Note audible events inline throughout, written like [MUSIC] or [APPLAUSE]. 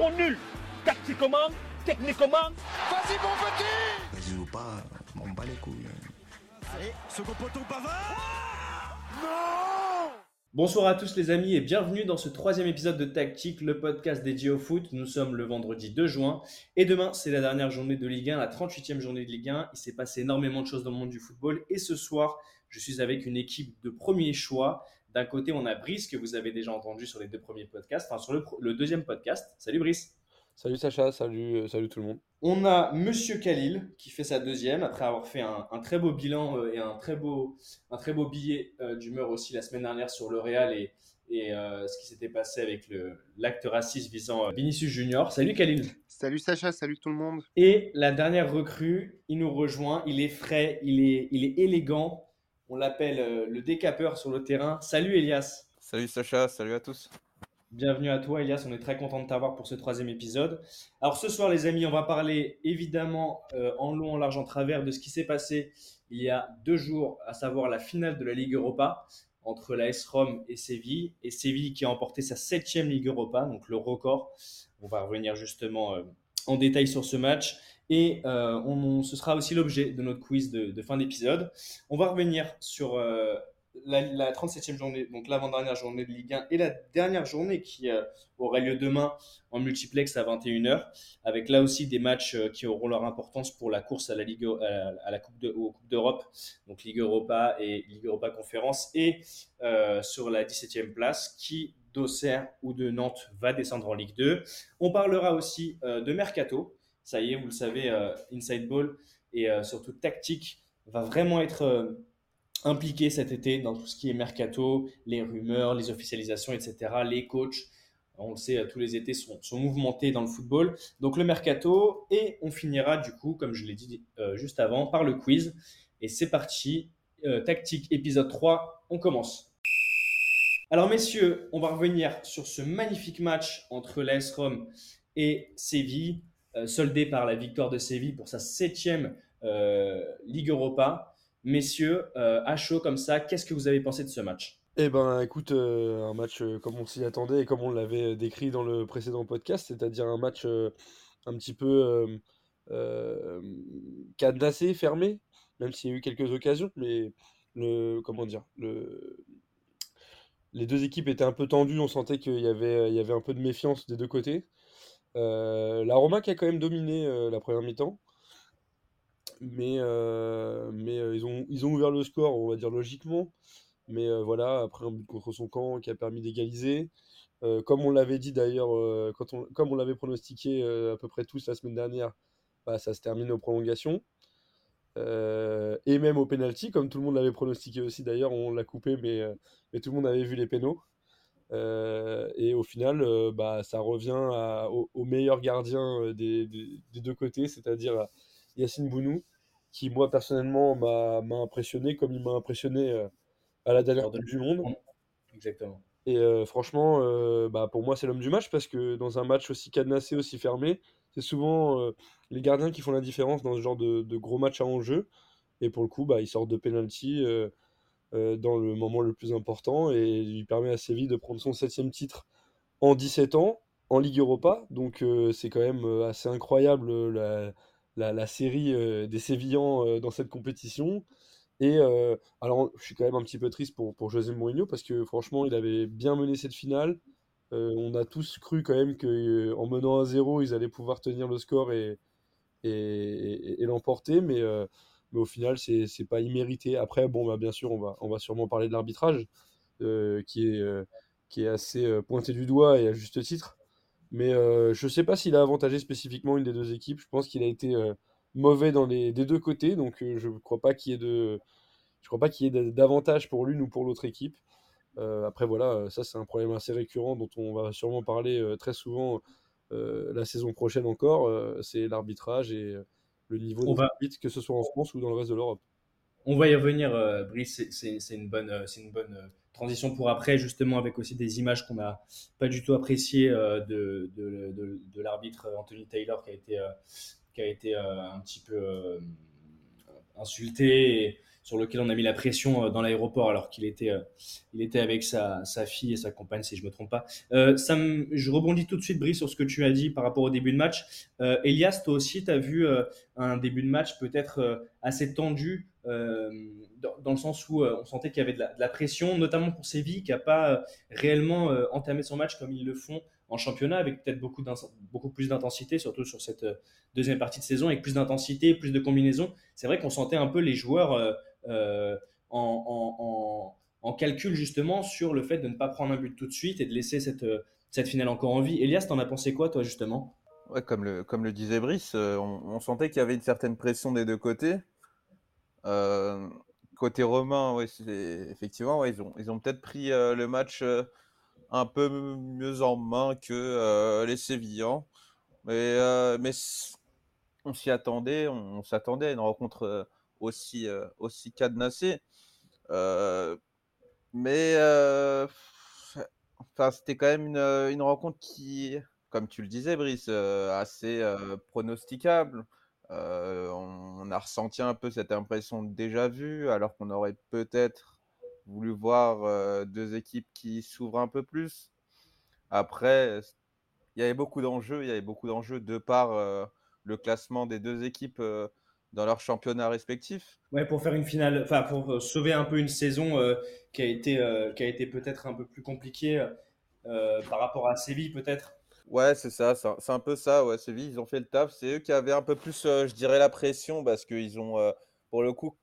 sont nuls. Tactiquement, techniquement. Vas-y mon petit Vas-y ou pas, les couilles. Allez, second poteau Pavard Non Bonsoir à tous les amis et bienvenue dans ce troisième épisode de Tactique, le podcast dédié au foot. Nous sommes le vendredi 2 juin et demain c'est la dernière journée de Ligue 1, la 38e journée de Ligue 1. Il s'est passé énormément de choses dans le monde du football et ce soir je suis avec une équipe de premier choix. D'un côté on a Brice que vous avez déjà entendu sur les deux premiers podcasts, enfin sur le, le deuxième podcast. Salut Brice Salut Sacha, salut, euh, salut tout le monde. On a Monsieur Khalil qui fait sa deuxième après avoir fait un, très beau bilan euh, et un très beau, un très beau billet euh, d'humeur aussi la semaine dernière sur le Real et, et ce qui s'était passé avec l'acte raciste visant Vinicius Junior. Salut Khalil. Salut Sacha, salut tout le monde. Et la dernière recrue, il nous rejoint, il est frais, il est, il est élégant. On l'appelle le décapeur sur le terrain. Salut Elias. Salut Sacha, salut à tous. Bienvenue à toi, Elias. On est très content de t'avoir pour ce troisième épisode. Alors, ce soir, les amis, on va parler évidemment euh, en long, en large, en travers de ce qui s'est passé il y a deux jours, à savoir la finale de la Ligue Europa entre la S Rome et Séville. Et Séville qui a emporté sa septième Ligue Europa, donc le record. On va revenir justement euh, en détail sur ce match. Et euh, on, ce sera aussi l'objet de notre quiz de, fin d'épisode. On va revenir sur la, 37e journée, donc l'avant-dernière journée de Ligue 1 et la dernière journée qui euh, aura lieu demain en multiplex à 21h, avec là aussi des matchs euh, qui auront leur importance pour la course à la Ligue, à la Coupe aux Coupes d'Europe, donc Ligue Europa et Ligue Europa Conférence, et euh, sur la 17e place qui d'Auxerre ou de Nantes va descendre en Ligue 2. On parlera aussi de Mercato. Ça y est, vous le savez, Inside Ball et surtout tactique va vraiment être impliqué cet été dans tout ce qui est mercato, les rumeurs, les officialisations, etc. Les coachs, on le sait, tous les étés sont, mouvementés dans le football. Donc le mercato, et on finira du coup, comme je l'ai dit euh, juste avant, par le quiz. Et c'est parti, euh, tactique épisode 3, on commence. Alors messieurs, on va revenir sur ce magnifique match entre l'AS Rome et Séville, euh, soldé par la victoire de Séville pour sa septième Ligue Europa. Messieurs, euh, à chaud comme ça, qu'est-ce que vous avez pensé de ce match? Eh ben, écoute, euh, un match euh, comme on s'y attendait et comme on l'avait décrit dans le précédent podcast, c'est-à-dire un match un petit peu cadenassé, fermé, même s'il y a eu quelques occasions, mais le, comment dire, le, les deux équipes étaient un peu tendues, on sentait qu'il y avait, il y avait un peu de méfiance des deux côtés. La Roma qui a quand même dominé la première mi-temps, mais, euh, euh, ils, ont, ouvert le score, on va dire logiquement. Mais euh, voilà, après un but contre son camp qui a permis d'égaliser. comme on l'avait dit d'ailleurs, comme on l'avait pronostiqué à peu près tous la semaine dernière, bah, ça se termine aux prolongations. et même au penalty, comme tout le monde l'avait pronostiqué aussi d'ailleurs, on l'a coupé, mais, mais tout le monde avait vu les pénaux. Et au final, bah, ça revient au, meilleur gardien des, des, deux côtés, c'est-à-dire Yacine Bounou, qui moi personnellement m'a impressionné comme il m'a impressionné euh, à la dernière Coupe du Monde. Exactement. Et euh, franchement, euh, bah, pour moi, c'est l'homme du match parce que dans un match aussi cadenassé, aussi fermé, c'est souvent les gardiens qui font la différence dans ce genre de, gros match à enjeu. Et pour le coup, bah, il sort de penalty dans le moment le plus important et lui permet à Séville de prendre son septième titre en 17 ans en Ligue Europa. Donc c'est quand même assez incroyable la, la, série euh, des Sévillans euh, dans cette compétition. Et euh, alors, je suis quand même un petit peu triste pour, pour José Mourinho parce que franchement, il avait bien mené cette finale. on a tous cru quand même qu'en menant 1-0, ils allaient pouvoir tenir le score et, et, l'emporter, mais, mais au final, c'est pas immérité. Après, bon, bah, bien sûr, on va, on va sûrement parler de l'arbitrage qui, est, qui est assez pointé du doigt et à juste titre. Mais euh, je ne sais pas s'il a avantagé spécifiquement une des deux équipes. Je pense qu'il a été euh, mauvais dans les, des deux côtés. Donc euh, je ne crois pas qu'il y ait de, je crois pas qu'il y ait d'avantage pour l'une ou pour l'autre équipe. après voilà, ça c'est un problème assez récurrent dont on va sûrement parler très souvent la saison prochaine encore. c'est l'arbitrage et le niveau de va... que ce soit en France ou dans le reste de l'Europe. On va y revenir, Brice. C'est une bonne, une bonne transition pour après, justement, avec aussi des images qu'on n'a pas du tout appréciées euh, de, de, de, l'arbitre Anthony Taylor qui a été, euh, qui a été euh, un petit peu insulté sur lequel on a mis la pression dans l'aéroport alors qu'il était, il était avec sa, fille et sa compagne, si je me trompe pas. ça je rebondis tout de suite, Brice, sur ce que tu as dit par rapport au début de match. Elias, toi aussi, tu as vu un début de match peut-être assez tendu dans, le sens où on sentait qu'il y avait de la, pression, notamment pour Séville, qui n'a pas réellement entamé son match comme ils le font en championnat, avec peut-être beaucoup, beaucoup plus d'intensité, surtout sur cette deuxième partie de saison, avec plus d'intensité, plus de combinaisons. C'est vrai qu'on sentait un peu les joueurs en, en, calcul justement sur le fait de ne pas prendre un but tout de suite et de laisser cette, cette finale encore en vie. Elias, t'en as pensé quoi, toi, justement? Comme le, comme le disait Brice, on, sentait qu'il y avait une certaine pression des deux côtés. Euh, côté romain, effectivement, ils ont, ils ont peut-être pris euh, le match euh, un peu mieux en main que les Sévillans. Mais, mais on s'y attendait, on, s'attendait à une rencontre aussi, aussi cadenassée. mais enfin, c'était quand même une, rencontre qui, comme tu le disais, Brice, assez pronosticable. on, a ressenti un peu cette impression déjà vu, alors qu'on aurait peut-être voulu voir deux équipes qui s'ouvrent un peu plus. Après, il y avait beaucoup d'enjeux, il y avait beaucoup d'enjeux de par le classement des deux équipes dans leur championnat respectif. Ouais, pour faire une finale, enfin pour sauver un peu une saison qui a été, qui a été peut-être un peu plus compliquée par rapport à Séville, peut-être. Ouais, c'est ça, c'est un peu ça, ouais, Séville, ils ont fait le taf. C'est eux qui avaient un peu plus, euh, je dirais, la pression parce qu'ils ont, euh, pour le coup,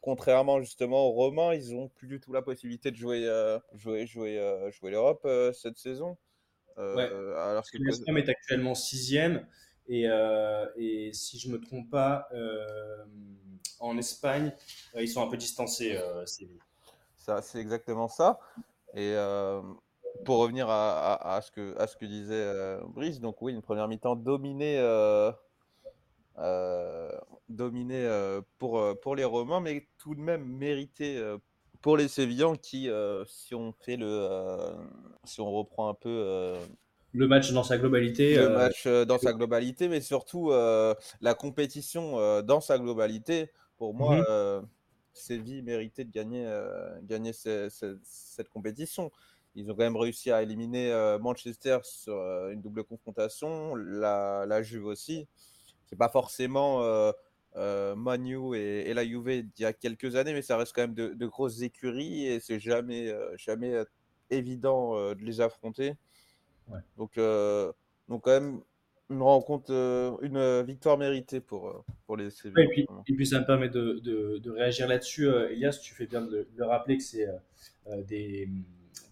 contrairement justement aux Romains, ils ont plus du tout la possibilité de jouer, euh, jouer, jouer, jouer l'Europe cette saison. Ouais. alors que est actuellement sixième et, et si je me trompe pas, en Espagne, ils sont un peu distancés, Séville. Ça, c'est exactement ça. Et pour revenir à, ce que, disait euh, Brice, donc oui, une première mi-temps dominée, euh, euh, pour, pour les Romains, mais tout de même méritée pour les Sévillans qui, si on fait le, si on reprend un peu le match dans sa globalité. Le match dans sa globalité, mais surtout la compétition dans sa globalité. Pour moi, mmh Séville méritait de gagner, gagner cette compétition. Ils ont quand même réussi à éliminer euh, Manchester sur euh, une double confrontation, la, la Juve aussi. C'est pas forcément euh, Manu et, la Juve d'il y a quelques années, mais ça reste quand même de, grosses écuries et c'est jamais, jamais évident de les affronter. Donc, donc quand même une rencontre, une victoire méritée pour, pour les puis, et, puis, ça me permet de, de, de réagir là-dessus. Elias, tu fais bien de, de rappeler que c'est des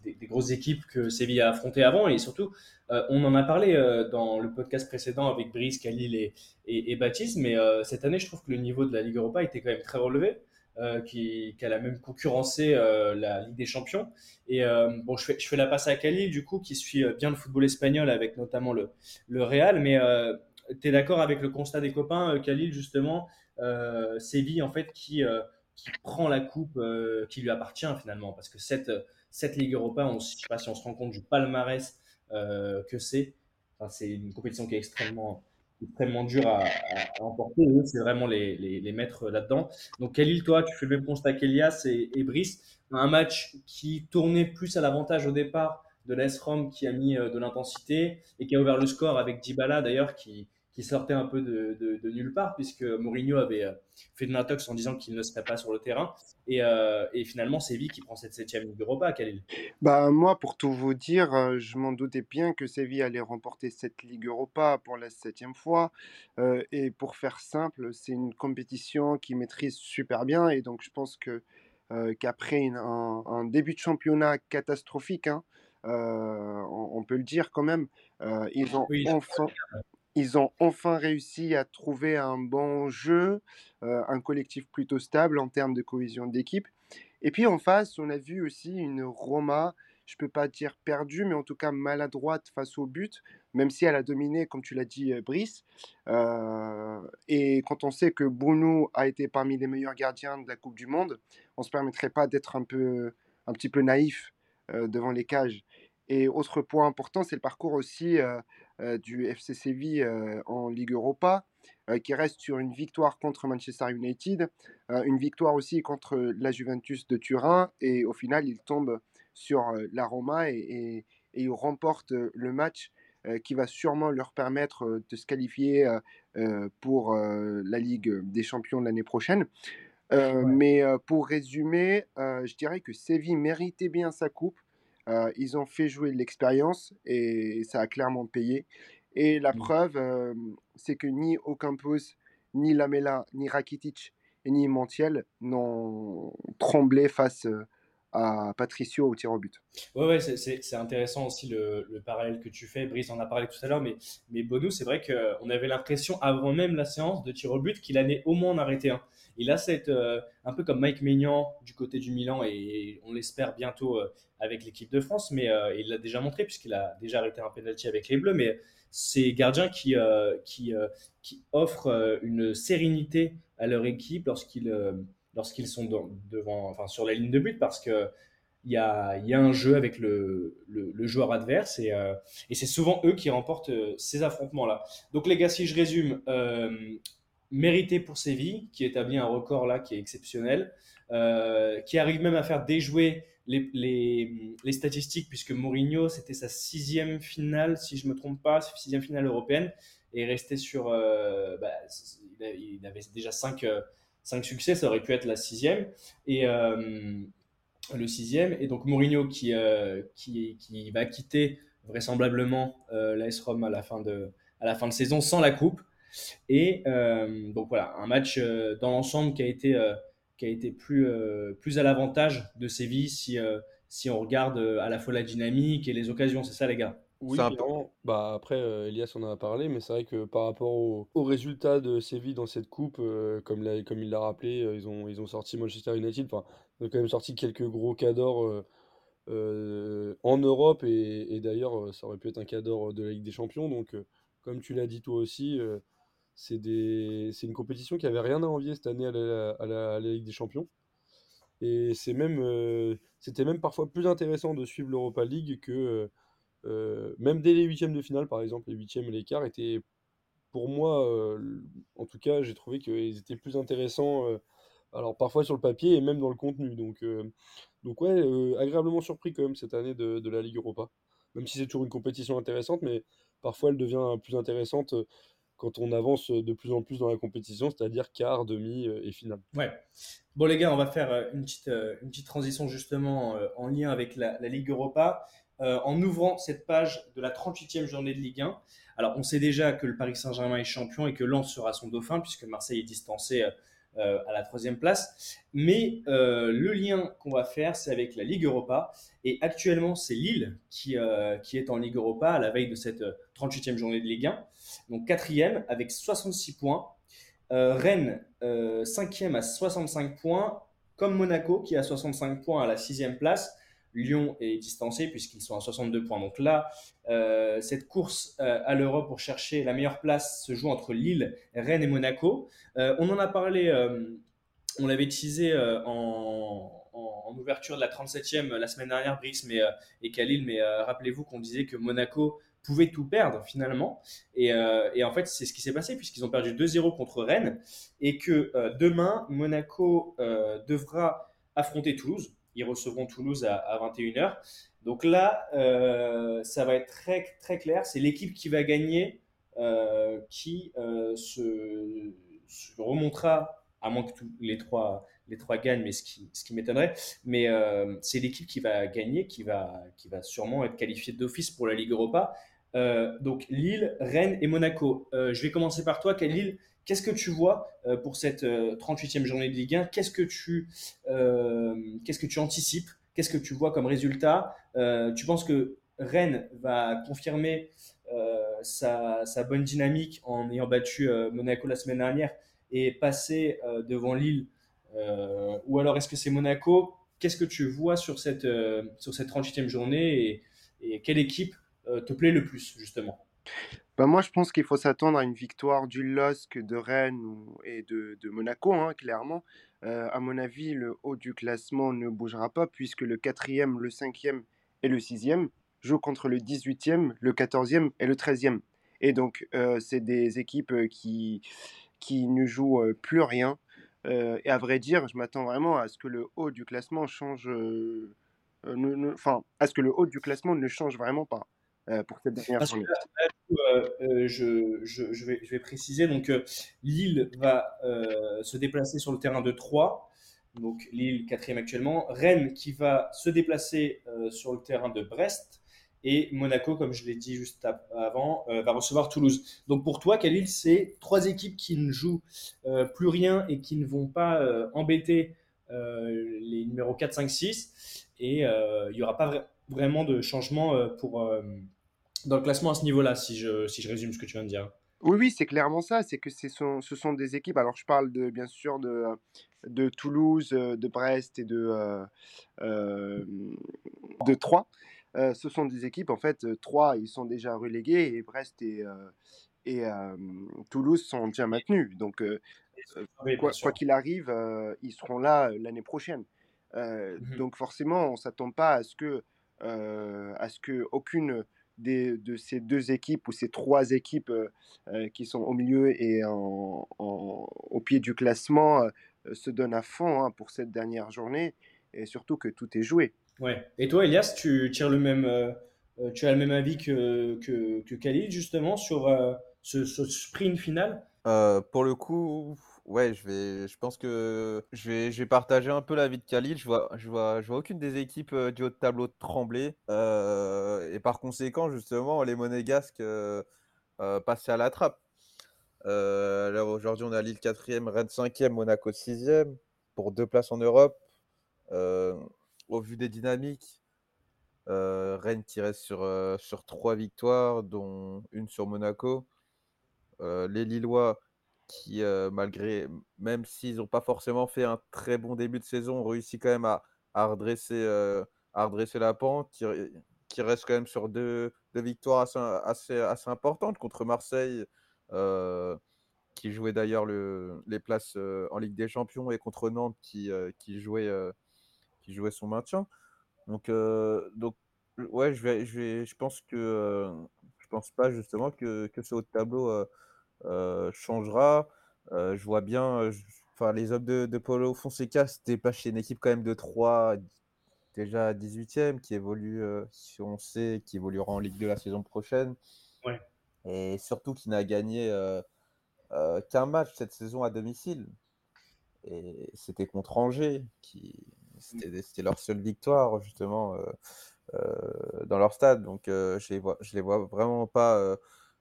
des, grosses équipes que Séville a affrontées avant. Et surtout, euh, on en a parlé euh, dans le podcast précédent avec Brice, Khalil et, et, Baptiste. Mais euh, cette année, je trouve que le niveau de la Ligue Europa était quand même très relevé. Qui, qui, a même concurrencé la Ligue des Champions. Et bon, je fais, je fais, la passe à Khalil, du coup, qui suit bien le football espagnol avec notamment le, le Real. Mais tu es d'accord avec le constat des copains, Khalil, justement, Séville, en fait, qui, qui prend la coupe qui lui appartient finalement? Parce que cette, cette Ligue Europa, on, je ne sais pas si on se rend compte du palmarès euh, que c'est. Enfin, c'est une compétition qui est extrêmement, extrêmement dure à, à, emporter. c'est vraiment les, les, les maîtres là-dedans. Donc, Khalil, toi, tu fais le même constat qu'Elias et, et, Brice. Un match qui tournait plus à l'avantage au départ de l'AS Rome qui a mis euh, de l'intensité et qui a ouvert le score avec Dybala d'ailleurs qui, qui sortait un peu de, de, nulle part, puisque Mourinho avait euh, fait de l'intox en disant qu'il ne serait pas sur le terrain. Et, euh, et finalement, c'est Séville qui prend cette septième Ligue Europa, Khalil. Bah, moi, pour tout vous dire, euh, je m'en doutais bien que Séville allait remporter cette Ligue Europa pour la septième fois. et pour faire simple, c'est une compétition qui maîtrise super bien. Et donc, je pense que qu'après un, début de championnat catastrophique, hein, on, peut le dire quand même, ils ont enfin ils ont enfin réussi à trouver un bon jeu, euh, un collectif plutôt stable en termes de cohésion d'équipe. Et puis en face, on a vu aussi une Roma, je ne peux pas dire perdue, mais en tout cas maladroite face au but, même si elle a dominé, comme tu l'as dit, euh, Brice. Euh, et quand on sait que Bruno a été parmi les meilleurs gardiens de la Coupe du Monde, on ne se permettrait pas d'être un, un petit peu naïf devant les cages. Et autre point important, c'est le parcours aussi du FC Séville en Ligue Europa, qui reste sur une victoire contre Manchester United, une victoire aussi contre la Juventus de Turin, et au final, il tombe sur la Roma et, et, il remporte le match qui va sûrement leur permettre de se qualifier pour la Ligue des Champions l'année prochaine. Mais pour résumer, je dirais que Séville méritait bien sa coupe. Ils ont fait jouer l'expérience et ça a clairement payé. Et la mmh. preuve, c'est que ni Ocampos, ni Lamela, ni Rakitic et ni Montiel n'ont tremblé face à Patricio au tir au but. Ouais, ouais c'est intéressant aussi le, le, parallèle que tu fais. Brice en a parlé tout à l'heure, mais, mais c'est vrai qu'on avait l'impression avant même la séance de tir au but qu'il allait au moins en arrêter un. Il a cette, euh, un peu comme Mike Maignan du côté du Milan et on l'espère bientôt euh, avec l'équipe de France, mais euh, il l'a déjà montré puisqu'il a déjà arrêté un penalty avec les Bleus. Mais c'est gardiens qui, qui, qui offrent une sérénité à leur équipe lorsqu'ils lorsqu'ils sont devant, enfin, sur la ligne de but parce que il y a, un jeu avec le, joueur adverse et, euh, et c'est souvent eux qui remportent euh, ces affrontements-là. Donc les gars, si je résume, euh, mérité pour Séville, qui établit un record là qui est exceptionnel, qui arrive même à faire déjouer les statistiques, puisque Mourinho, c'était sa sixième finale, si je ne me trompe pas, sixième finale européenne, et resté sur... Bah, il avait déjà cinq 5 succès, ça aurait pu être la sixième. Et euh, le sixième. Et donc Mourinho qui, euh, qui, qui, va quitter vraisemblablement euh, l'AS Rome à la, fin de, à la fin de saison sans la coupe. Et donc voilà, un match dans l'ensemble qui a été, qui a été plus, plus à l'avantage de Séville si, si on regarde à la fois la dynamique et les occasions. C'est ça les gars? Oui, Bah, après, euh, Elias en a parlé, mais c'est vrai que par rapport au, au résultat de Séville dans cette coupe, euh, comme, comme il l'a rappelé, euh, ils, ont, ils ont sorti Manchester United, enfin, ils ont quand même sorti quelques gros cadors en Europe, et, d'ailleurs, ça aurait pu être un cador de la Ligue des Champions. Donc, comme tu l'as dit toi aussi, c'est des, c'est une compétition qui avait rien à envier cette année à la, à la, à la Ligue des Champions. Et c'est même, c'était même parfois plus intéressant de suivre l'Europa League que euh, même dès les huitièmes de finale, par exemple, les huitièmes et l'écart étaient, pour moi, euh, en tout cas, j'ai trouvé qu'ils étaient plus intéressants, euh, alors parfois sur le papier et même dans le contenu. Donc, donc ouais, agréablement surpris quand même cette année de, la Ligue Europa. Même si c'est toujours une compétition intéressante, mais parfois elle devient plus intéressante quand on avance de plus en plus dans la compétition, c'est-à-dire quart, demi et finale. Ouais. Bon les gars, on va faire une petite, une petite transition justement en lien avec la Ligue Europa. Euh, en ouvrant cette page de la 38e journée de Ligue 1. Alors, on sait déjà que le Paris Saint-Germain est champion et que Lens sera son dauphin, puisque Marseille est distancé euh, à la troisième place. Mais euh, le lien qu'on va faire, c'est avec la Ligue Europa. Et actuellement, c'est Lille qui, qui est en Ligue Europa à la veille de cette 38e journée de Ligue 1. Donc, quatrième avec 66 points. Rennes, cinquième à 65 points, comme Monaco qui a 65 points à la sixième place. Lyon est distancé puisqu'ils sont à 62 points. Donc là, euh, cette course euh, à l'Europe pour chercher la meilleure place se joue entre Lille, Rennes et Monaco. Euh, on en a parlé, on l'avait teasé en, ouverture de la 37e la semaine dernière, Brice mais, et Khalil, mais rappelez-vous qu'on disait que Monaco pouvait tout perdre finalement. Et, et en fait, c'est ce qui s'est passé puisqu'ils ont perdu 2-0 contre Rennes et que demain, Monaco devra affronter Toulouse ils recevront Toulouse à, 21h. Donc là, euh, ça va être très, très clair. C'est l'équipe qui va gagner euh, qui euh, se, remontera, à moins que les trois, les trois gagnent, mais ce qui, ce qui m'étonnerait. Mais c'est l'équipe qui va gagner, qui va, qui va sûrement être qualifiée d'office pour la Ligue Europa. donc Lille, Rennes et Monaco. je vais commencer par toi, Lille. Qu'est-ce que tu vois euh, pour cette 38e euh, journée de Ligue 1 Qu'est-ce que tu, euh, que tu anticipes? Qu'est-ce que tu vois comme résultat? Tu penses que Rennes va confirmer sa, bonne dynamique en ayant battu Monaco la semaine dernière et passer devant Lille Ou alors est-ce que c'est Monaco? Qu'est-ce que tu vois sur cette, sur cette 38e journée et quelle équipe te plaît le plus justement? Bah, moi, je pense qu'il faut s'attendre à une victoire du LOSC, de Rennes et de, de Monaco, hein, clairement. Euh, à mon avis, le haut du classement ne bougera pas puisque le quatrième, le cinquième et le sixième joue contre le 18e, le 14e et le 13e. Et donc, c'est des équipes qui, qui ne jouent plus rien. et à vrai dire, je m'attends vraiment à ce que le haut du classement change. Enfin, à ce que le haut du classement ne change vraiment pas pour cette dernière journée. Je, je, je, vais, préciser. Donc, Lille va se déplacer sur le terrain de 3 donc Lille quatrième actuellement, Rennes qui va se déplacer sur le terrain de Brest, et Monaco, comme je l'ai dit juste avant, euh, va recevoir Toulouse. Donc pour toi, Khalil, c'est trois équipes qui ne jouent euh, plus rien et qui ne vont pas euh, embêter les numéros 4, 5, 6. Et il n'y aura pas vraiment de changement pour, dans le classement à ce niveau-là, si je, si je résume ce que tu viens de dire. Oui, oui, c'est clairement ça. C'est que ce sont, ce sont des équipes. Alors, je parle de, bien sûr de, de Toulouse, de Brest et de, de Troyes ce sont des équipes, en fait, trois, ils sont déjà relégués et Brest et, et Toulouse sont déjà maintenus. Donc, quoi qu'il arrive, ils seront là l'année prochaine. Mmh donc, forcément, on ne s'attend pas à ce que, à ce que aucune des, de ces deux équipes ou ces trois équipes qui sont au milieu et en, au pied du classement se donnent à fond hein, pour cette dernière journée et surtout que tout est joué. Ouais. Et toi, Elias, tu tires le même, euh, euh, tu as le même avis que, que, que Khalid justement sur euh, ce, sprint final? Pour le coup, ouais, je vais, je pense que je vais, partager un peu l'avis de Khalid. Je vois, je vois, je vois aucune des équipes du haut de tableau trembler. et par conséquent, justement, les monégasques passer à la trappe. aujourd'hui, on a Lille 4e, Rennes 5e, Monaco 6e pour deux places en Europe au vu des dynamiques, euh, Rennes qui reste sur, euh, sur trois victoires, dont une sur Monaco. Euh, les Lillois qui, malgré, même s'ils n'ont pas forcément fait un très bon début de saison, ont réussi quand même à, à redresser, à redresser la pente, qui, reste quand même sur deux, deux victoires assez, assez, assez, importantes contre Marseille, qui jouait d'ailleurs le, les places en Ligue des Champions, et contre Nantes, qui, qui jouait qui jouait son maintien. Donc, euh, donc ouais, je, vais, je, vais, je pense que euh, je pense pas justement que, que ce haut de tableau euh, changera. je vois bien, enfin les hommes de, de Paulo Fonseca, c'était pas chez une équipe quand même de 3 déjà 18e qui évolue, si on sait, qui évoluera en Ligue 2 la saison prochaine. Ouais. Et surtout qui n'a gagné qu'un match cette saison à domicile. Et c'était contre Angers, qui, c'était leur seule victoire, justement, euh, euh, dans leur stade. Donc, euh, je les vois, je les vois vraiment pas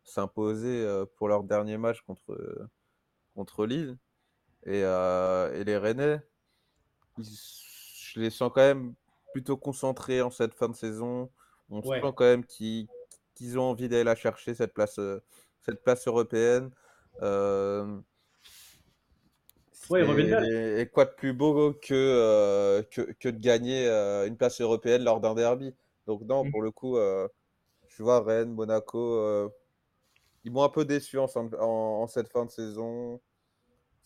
s'imposer pour leur dernier match contre, contre Lille. Et, et les Rennais, je les sens quand même plutôt concentrés en cette fin de saison. On sent quand même qu'ils ont envie d'aller la chercher, cette place, cette place européenne. Et, quoi de plus beau que, euh, que, que, de gagner euh, une place européenne lors d'un derby Donc non, mm. pour le coup, je vois Rennes, Monaco, ils m'ont un peu déçu en, cette fin de saison.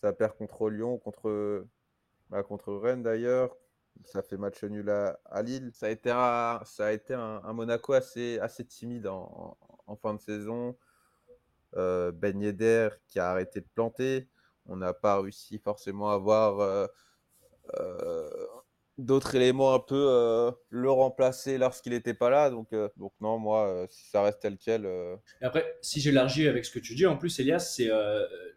Ça perd contre Lyon, contre, bah, contre Rennes d'ailleurs. Ça fait match nul à, Lille. Ça a été un, Monaco assez, assez timide en, fin de saison. ben Yedder qui a arrêté de planter on n'a pas réussi forcément à avoir euh, euh, d'autres éléments un peu euh, le remplacer lorsqu'il n'était pas là. Donc, donc non, moi, si ça reste tel quel. Et après, si j'élargis avec ce que tu dis, en plus, Elias, c'est,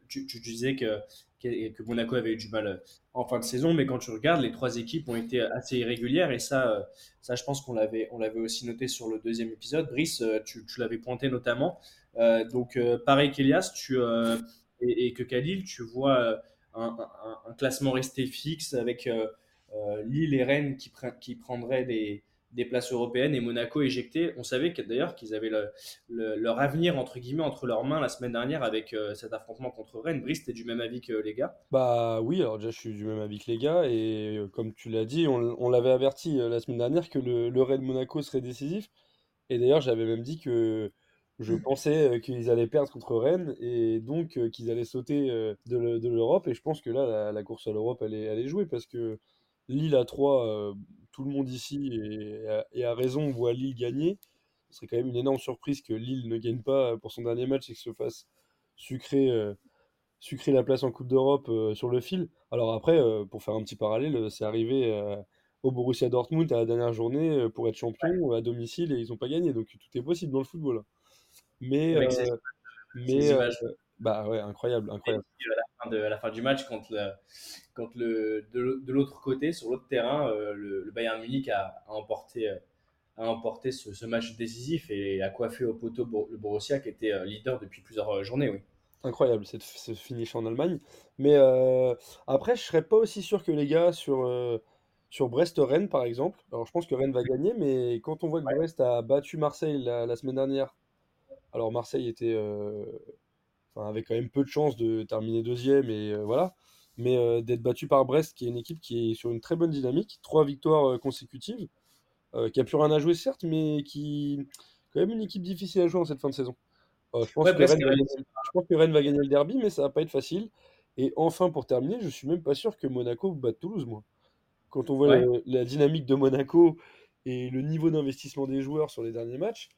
tu, disais que, que Monaco avait eu du mal en fin de saison, mais quand tu regardes, les trois équipes ont été assez irrégulières et ça, ça je pense qu'on l'avait, on l'avait aussi noté sur le deuxième épisode. Brice, tu, l'avais pointé notamment. donc, pareil qu'Elias, et, que Khalil, tu vois euh, un, classement resté fixe avec euh, euh, Lille et Rennes qui, qui prendraient des, des, places européennes et Monaco éjecté. On savait d'ailleurs qu'ils avaient leur avenir entre guillemets entre leurs mains la semaine dernière avec cet affrontement contre Rennes. Brice, tu es du même avis que les gars? Bah oui, alors déjà je suis du même avis que les gars et comme tu l'as dit, on, l'avait averti la semaine dernière que le, le Rennes Monaco serait décisif. Et d'ailleurs, j'avais même dit que je mmh. pensais qu'ils allaient perdre contre Rennes et donc qu'ils allaient sauter de l'Europe. Et je pense que là, la, course à l'Europe, elle est, elle est jouée parce que Lille à 3, tout le monde ici et, a raison voit Lille gagner. ce serait quand même une énorme surprise que Lille ne gagne pas pour son dernier match et que se fasse sucrer, euh, sucrer la place en Coupe d'Europe euh, sur le fil. Alors après, euh, pour faire un petit parallèle, c'est arrivé euh, au Borussia Dortmund à la dernière journée euh, pour être champion à domicile et ils n'ont pas gagné. Donc tout est possible dans le football. Mais, euh, euh. Bah ouais, incroyable, incroyable. à la fin de, à la fin du match, quand, le, quand le, de, l'au- de l'autre côté, sur l'autre terrain, euh, le, le Bayern Munich a, a emporté, euh, a emporté ce, ce match décisif et a coiffé au poteau le Borussia qui était euh, leader depuis plusieurs euh, journées. Oui. Incroyable cette, ce finish en Allemagne. Mais euh, après, je serais pas aussi sûr que les gars sur, euh, sur Brest-Rennes, par exemple. Alors, je pense que Rennes va gagner, mais quand on voit que Brest a battu Marseille la, la semaine dernière, alors Marseille était, euh, enfin, avait quand même peu de chances de terminer deuxième, et euh, voilà. Mais euh, d'être battu par Brest, qui est une équipe qui est sur une très bonne dynamique, trois victoires euh, consécutives, qui a plus rien à jouer certes, mais qui quand même une équipe difficile à jouer en cette fin de saison. Je pense Ouais, que Rennes va gagner- je pense que Rennes va gagner le derby, mais ça va pas être facile. Et enfin, pour terminer, je suis même pas sûr que Monaco batte Toulouse, moi. Quand on voit Ouais. la, la dynamique de Monaco et le niveau d'investissement des joueurs sur les derniers matchs,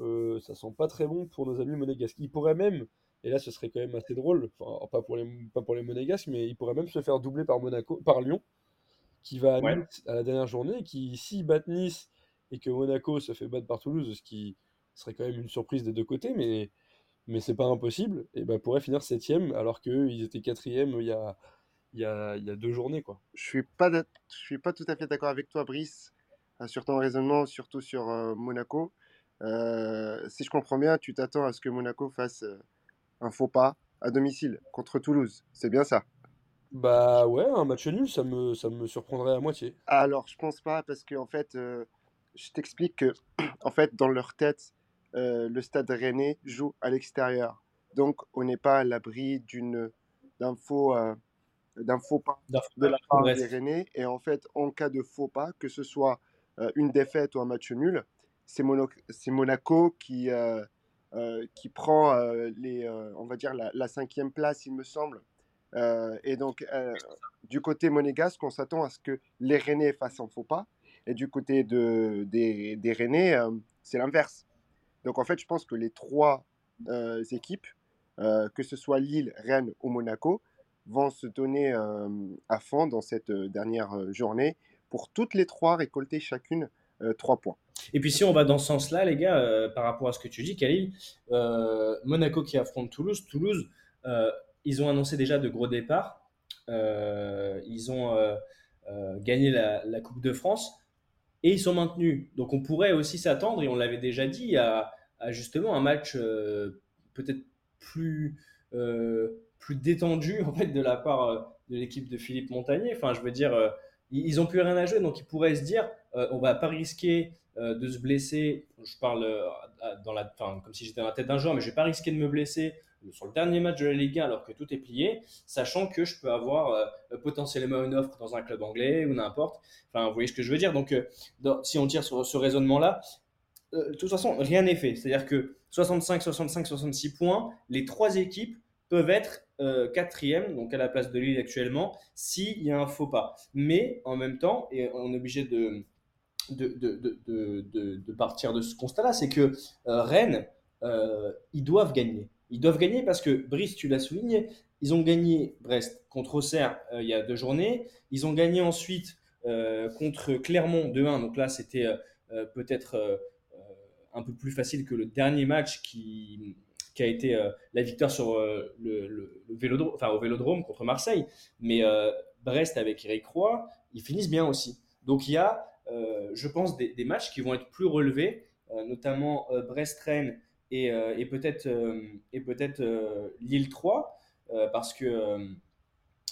euh, ça sent pas très bon pour nos amis monégasques. Ils pourraient même, et là ce serait quand même assez drôle, enfin pas pour les, pas pour les monégasques, mais ils pourraient même se faire doubler par Monaco, par Lyon, qui va à Ouais. Nice à la dernière journée, et qui s'ils battent Nice et que Monaco se fait battre par Toulouse, ce qui serait quand même une surprise des deux côtés, mais mais c'est pas impossible, et ben pourrait finir septième alors qu'eux ils étaient quatrième il y a, il y a, il y a deux journées quoi. Je suis pas, je suis pas tout à fait d'accord avec toi, Brice, euh, sur ton raisonnement, surtout sur euh, Monaco. Euh, si je comprends bien, tu t'attends à ce que Monaco fasse euh, un faux pas à domicile contre Toulouse. C'est bien ça? Bah ouais, un match nul, ça me, ça me surprendrait à moitié. Alors, je pense pas parce que en fait, euh, je t'explique que [CLEARS THROAT] en fait, dans leur tête, euh, le Stade Rennais joue à l'extérieur. Donc, on n'est pas à l'abri d'une d'un faux euh, d'un faux pas de la part des Rennais. Et en fait, en cas de faux pas, que ce soit euh, une défaite ou un match nul, c'est Monaco qui euh, euh, qui prend euh, les on va dire la, cinquième place, il me semble. Et donc, du côté monégasque, on s'attend à ce que les Rennais fassent un faux pas. Et du côté de, des, des Rennais, c'est l'inverse. Donc, en fait, je pense que les trois équipes, que ce soit Lille, Rennes ou Monaco, vont se donner à fond dans cette dernière journée pour toutes les trois récolter chacune trois points. Et puis si on va dans ce sens-là, les gars, euh, par rapport à ce que tu dis, Khalil, euh, Monaco qui affronte Toulouse, Toulouse, euh, ils ont annoncé déjà de gros départs. Ils ont gagné la, Coupe de France et ils sont maintenus. Donc on pourrait aussi s'attendre, et on l'avait déjà dit, à, justement un match peut-être plus, plus détendu [LAUGHS] en fait, de la part de l'équipe de Philippe Montagnier. Enfin, je veux dire, ils ils ont plus rien à jouer, donc ils pourraient se dire, euh, on va pas risquer euh, de se blesser. Je parle euh, dans la, enfin, comme si j'étais dans la tête d'un joueur, mais je vais pas risquer de me blesser sur le dernier match de la Ligue 1 alors que tout est plié, sachant que je peux avoir euh, potentiellement une offre dans un club anglais ou n'importe. Enfin, vous voyez ce que je veux dire. Donc, si on tire sur ce raisonnement-là, de toute façon, rien n'est fait. C'est-à-dire que 65, 65, 66 points, les trois équipes peuvent être quatrième, donc à la place de Lille actuellement, s'il y a un faux pas. Mais en même temps, et on est obligé de, de, de, de, de, partir de ce constat-là, c'est que euh, Rennes, euh, ils doivent gagner. Ils doivent gagner parce que, Brice, tu l'as souligné, ils ont gagné Brest contre Auxerre euh, il y a deux journées. Ils ont gagné ensuite contre Clermont 2-1. Donc là, c'était peut-être un peu plus facile que le dernier match qui, qui a été la victoire sur le, le- le vélodrome, enfin, au Vélodrome contre Marseille. Mais Brest avec Eric Roy, ils finissent bien aussi. Donc il y a, je pense, des, matchs qui vont être plus relevés, euh, notamment euh, Brest-Rennes et, euh, et peut-être euh, euh, Lille 3, euh, parce que euh,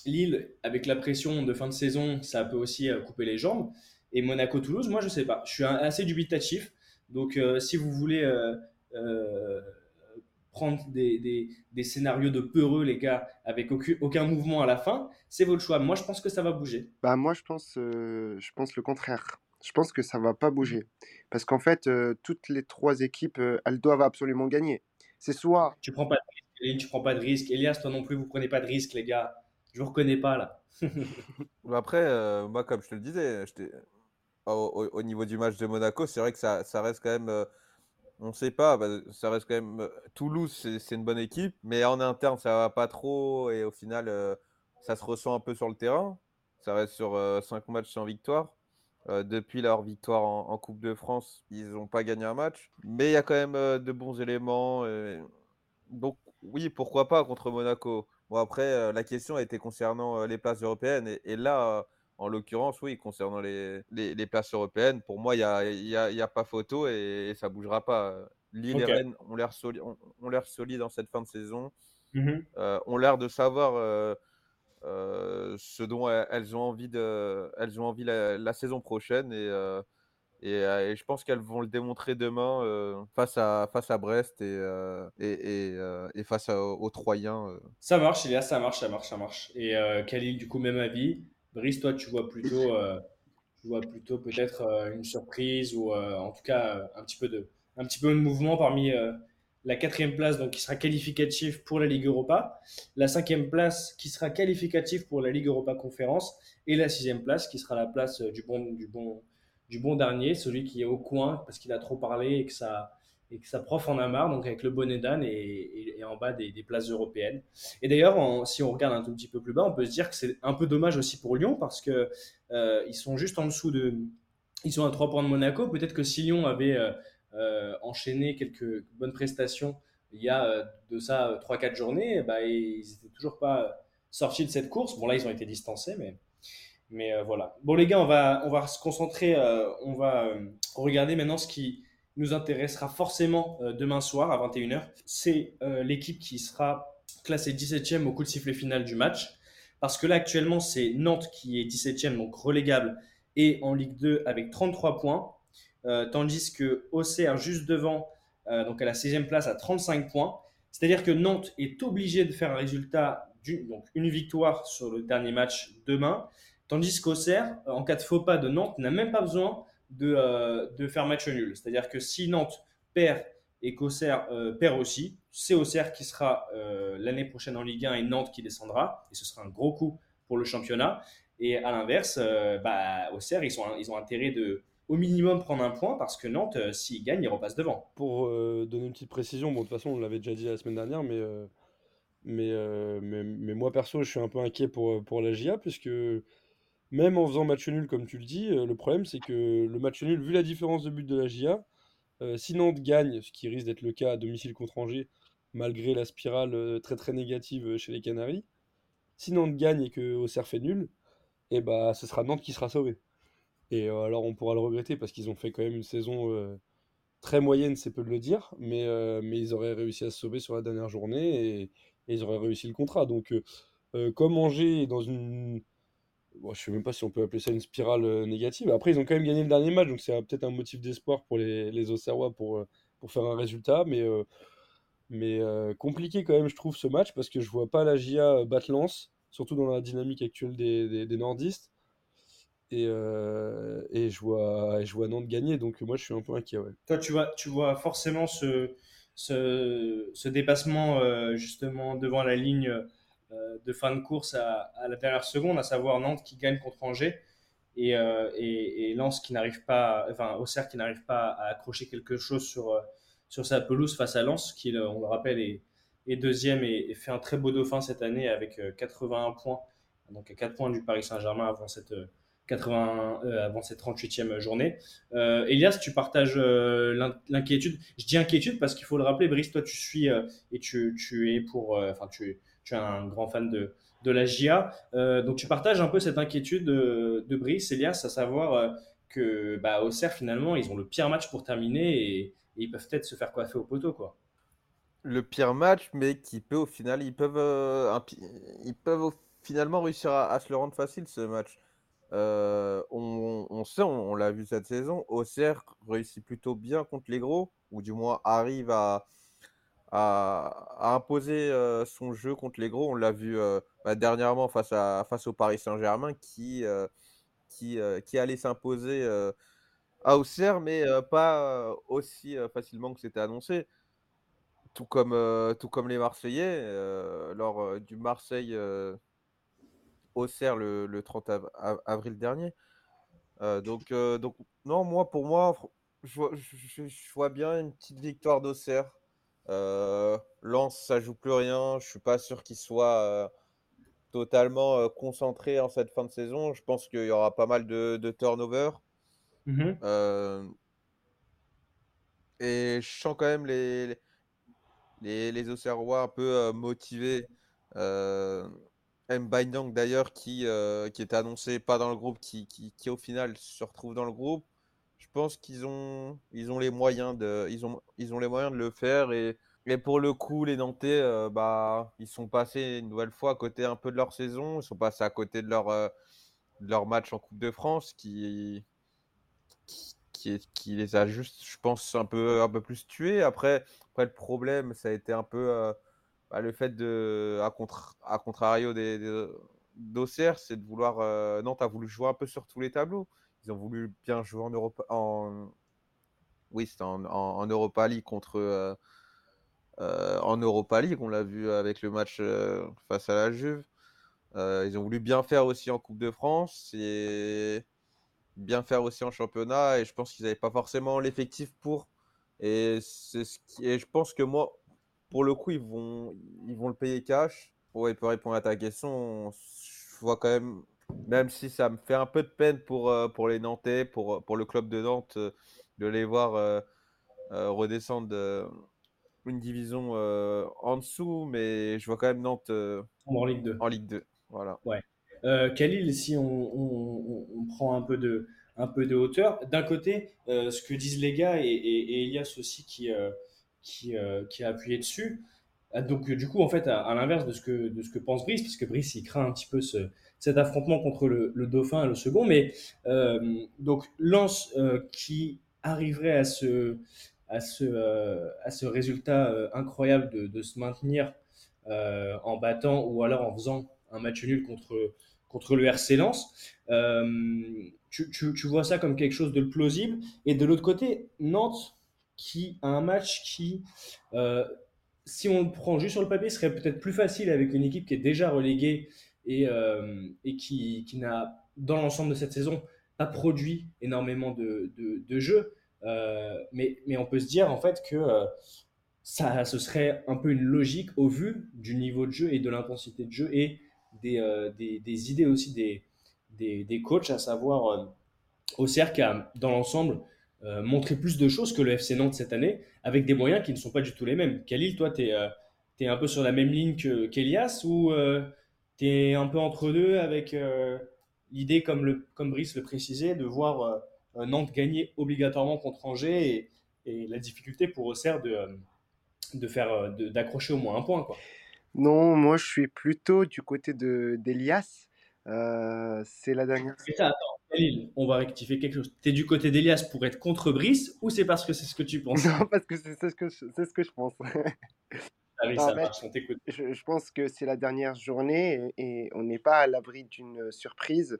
Lille, avec la pression de fin de saison, ça peut aussi euh, couper les jambes. Et Monaco-Toulouse, moi, je sais pas. Je suis assez dubitatif. Donc, euh, si vous voulez euh, euh, prendre des, des- des scénarios de peureux, les gars, avec aucun, aucun mouvement à la fin, c'est votre choix. Moi, je pense que ça va bouger. Bah, moi, je pense, euh, je pense le contraire. Je pense que ça va pas bouger. Parce qu'en fait, euh, toutes les trois équipes, euh, elles doivent absolument gagner. C'est soit Tu prends pas de risque, tu prends pas de risque. Elias, toi non plus, vous prenez pas de risque, les gars. Je vous reconnais pas là. [LAUGHS] Bah Après, euh, moi, comme je te le disais, je t'ai- au, niveau du match de Monaco, c'est vrai que ça, ça reste quand même on ne sait pas, bah, ça reste quand même. Toulouse, c'est une bonne équipe, mais en interne, ça va pas trop. Et au final, ça se ressent un peu sur le terrain. Ça reste sur 5 matchs sans victoire. depuis leur victoire en, Coupe de France, ils n'ont pas gagné un match. Mais il y a quand même de bons éléments. Donc, oui, pourquoi pas contre Monaco. Bon, après, la question a été concernant les places européennes. et là, en l'occurrence, oui, concernant les, les, places européennes, pour moi, il n'y a, y a, y a, pas photo et, ça ne bougera pas. Lille et Rennes ont l'air solides solide dans cette fin de saison, mmh euh, ont l'air de savoir euh, euh, ce dont elles ont envie, de, elles ont envie la, saison prochaine et, et, je pense qu'elles vont le démontrer demain face, à, face à Brest et, et, et face aux Troyens. Ça marche, Elias, ça marche, ça marche, ça marche. Et Khalil, du coup, même avis? Brice, toi, tu vois plutôt, euh, peut-être euh, une surprise ou euh, en tout cas un petit peu de, mouvement parmi la quatrième place qui sera qualificative pour la Ligue Europa, la cinquième place qui sera qualificative pour la Ligue Europa Conférence et la sixième place qui sera la place du bon dernier, celui qui est au coin parce qu'il a trop parlé et que ça et que sa prof en a marre, donc avec le bonnet d'âne et, en bas des, places européennes. Et d'ailleurs, si on regarde un tout petit peu plus bas, on peut se dire que c'est un peu dommage aussi pour Lyon parce que euh, ils sont juste en dessous de, ils sont à 3 points de Monaco. Peut-être que si Lyon avait euh, euh, enchaîné quelques bonnes prestations il y a de ça 3-4 journées, bah, ils n'étaient toujours pas sortis de cette course. Bon là, ils ont été distancés, mais mais voilà. Bon les gars, on va se concentrer, on va regarder maintenant ce qui nous intéressera forcément euh, demain soir à 21h. C'est euh, l'équipe qui sera classée 17e au coup de sifflet final du match. Parce que là, actuellement, c'est Nantes qui est 17e, donc relégable, et en Ligue 2 avec 33 points. Euh, tandis que Auxerre, juste devant, donc à la 16e place, à 35 points. C'est-à-dire que Nantes est obligé de faire un résultat, donc une victoire sur le dernier match demain. Tandis qu'Auxerre, en cas de faux pas de Nantes, n'a même pas besoin de, euh, de faire match nul. C'est-à-dire que si Nantes perd et qu'Auxerre euh, perd aussi, c'est Auxerre qui sera euh, l'année prochaine en Ligue 1 et Nantes qui descendra. Et ce sera un gros coup pour le championnat. Et à l'inverse, bah, Auxerre, ils, ont intérêt de au minimum prendre un point parce que Nantes, s'ils gagnent, ils repassent devant. Pour donner une petite précision, bon, de toute façon, on l'avait déjà dit la semaine dernière, mais, mais, mais, mais, moi perso, je suis un peu inquiet pour, pour la GIA puisque même en faisant match nul, comme tu le dis, euh, le problème c'est que le match nul, vu la différence de but de la GIA, euh, si Nantes gagne, ce qui risque d'être le cas à domicile contre Angers, malgré la spirale euh, très très négative chez les Canaries, si Nantes gagne et que Auxerre fait nul, et eh bah, ce sera Nantes qui sera sauvé. Et alors on pourra le regretter parce qu'ils ont fait quand même une saison très moyenne, c'est peu de le dire, mais, mais ils auraient réussi à se sauver sur la dernière journée et, et ils auraient réussi le contrat. Donc comme Angers est dans une je je sais même pas si on peut appeler ça une spirale euh, négative. Après, ils ont quand même gagné le dernier match, donc c'est peut-être un motif d'espoir pour les, les pour, euh, pour faire un résultat. Mais, euh, compliqué quand même, je trouve, ce match, parce que je vois pas la GIA battre Lens, surtout dans la dynamique actuelle des, nordistes. Et, je vois, Nantes gagner, donc moi je suis un peu inquiet. Toi, tu vois, forcément ce, ce, dépassement justement devant la ligne de fin de course à, la dernière seconde, à savoir Nantes qui gagne contre Angers et, euh, et, Lens qui n'arrive pas, enfin Auxerre qui n'arrive pas à accrocher quelque chose sur, euh, sur sa pelouse face à Lens, qui, on le rappelle, est, deuxième et, fait un très beau dauphin cette année avec 81 points, donc à 4 points du Paris Saint-Germain avant cette, 80, avant cette 38e journée. Elias, tu partages l'inquiétude. Je dis inquiétude parce qu'il faut le rappeler, Brice, toi tu suis et tu, tu es pour, enfin tu, tu es un grand fan de, de la GIA. Euh, donc tu partages un peu cette inquiétude de, de Brice, Elias, à savoir euh, que bah, Auxerre, finalement, ils ont le pire match pour terminer et, ils peuvent peut-être se faire coiffer au poteau. Quoi. Le pire match, mais qui peut au final, ils peuvent, euh, ils peuvent finalement réussir à, se le rendre facile ce match. on, on, sait, on, l'a vu cette saison, Auxerre réussit plutôt bien contre les gros, ou du moins arrive à, à, imposer son jeu contre les gros. On l'a vu bah, dernièrement face, à, face au Paris Saint-Germain qui, qui, qui allait s'imposer à Auxerre, mais pas aussi facilement que c'était annoncé. Tout comme, tout comme les Marseillais, lors du Marseille Auxerre le, le 30 avril dernier. donc, donc, non, moi, pour moi, je vois, bien une petite victoire d'Auxerre. Lance, ça joue plus rien. Je suis pas sûr qu'il soit totalement concentré en cette fin de saison. Je pense qu'il y aura pas mal de, de turnover. Mmh et je sens quand même les, les, les Auxerrois un peu motivés. M. Bindang d'ailleurs qui, qui était annoncé pas dans le groupe, qui, qui, qui, au final se retrouve dans le groupe. Je pense qu'ils ont, ils ont les moyens de, ils ont, ils ont les moyens de le faire et et pour le coup, les Nantais, euh, bah, ils sont passés une nouvelle fois à côté un peu de leur saison. Ils sont passés à côté de leur, euh, leur match en Coupe de France qui, qui, qui, les a juste, je pense, un peu, un peu plus tués. Après, après le problème, ça a été un peu euh, bah, le fait de, à, contre, à contrario des, d'Auxerre, c'est de vouloir. Nantes a voulu jouer un peu sur tous les tableaux. Ils ont voulu bien jouer en Europa, en, oui, en, en, Europa League contre euh, en Europa League. On l'a vu avec le match euh, face à la Juve. Euh, ils ont voulu bien faire aussi en Coupe de France et bien faire aussi en championnat. Et je pense qu'ils n'avaient pas forcément l'effectif pour. Et, c'est ce qui... et je pense que moi, pour le coup, ils vont, ils vont le payer cash. Ouais, pour répondre à ta question, je vois quand même, même si ça me fait un peu de peine pour, pour les Nantais, pour, pour le club de Nantes, de les voir redescendre une division euh, en dessous, mais je vois quand même Nantes euh, en Ligue 2. En Ligue 2, voilà. Ouais. Euh, Khalil, si on, on, prend un peu de, un peu de hauteur, d'un côté, euh, ce que disent les gars et, et, Elias aussi qui, qui, qui, a appuyé dessus. Donc, du coup, en fait, à, l'inverse de, ce que, de ce que pense Brice, parce que Brice, il craint un petit peu ce, cet affrontement contre le, le Dauphin et le second, mais donc Lens qui arriverait à se, à ce, euh, à ce résultat euh, incroyable de, de, se maintenir euh, en battant ou alors en faisant un match nul contre, contre le RC Lens. Tu, tu, tu, vois ça comme quelque chose de plausible. Et de l'autre côté, Nantes qui a un match qui, si on le prend juste sur le papier, serait peut-être plus facile avec une équipe qui est déjà reléguée et, et qui, qui n'a, dans l'ensemble de cette saison, pas produit énormément de, de, jeux. Euh, mais, mais on peut se dire en fait que euh, ça, ce serait un peu une logique au vu du niveau de jeu et de l'intensité de jeu et des, euh, des, des, idées aussi des, des, des, coachs, à savoir Auxerre qui a dans l'ensemble montré plus de choses que le FC Nantes cette année avec des moyens qui ne sont pas du tout les mêmes. Khalil, toi, tu es, un peu sur la même ligne qu'Elias ou tu es un peu entre deux avec l'idée, comme, le, comme Brice le précisait, de voir euh, Nantes gagnait obligatoirement contre Angers et, la difficulté pour Auxerre de, euh, de faire euh, d'accrocher au moins un point quoi. Non, moi je suis plutôt du côté de d'Elias. c'est la dernière. attends, on va rectifier quelque chose. Tu es du côté d'Elias pour être contre Brice ou c'est parce que c'est ce que tu penses? [LAUGHS] Non, parce que c'est ce que je, ce que je pense. [LAUGHS] Ah oui, ça marche, on t'écoute. Je, je, pense que c'est la dernière journée et, et on n'est pas à l'abri d'une surprise.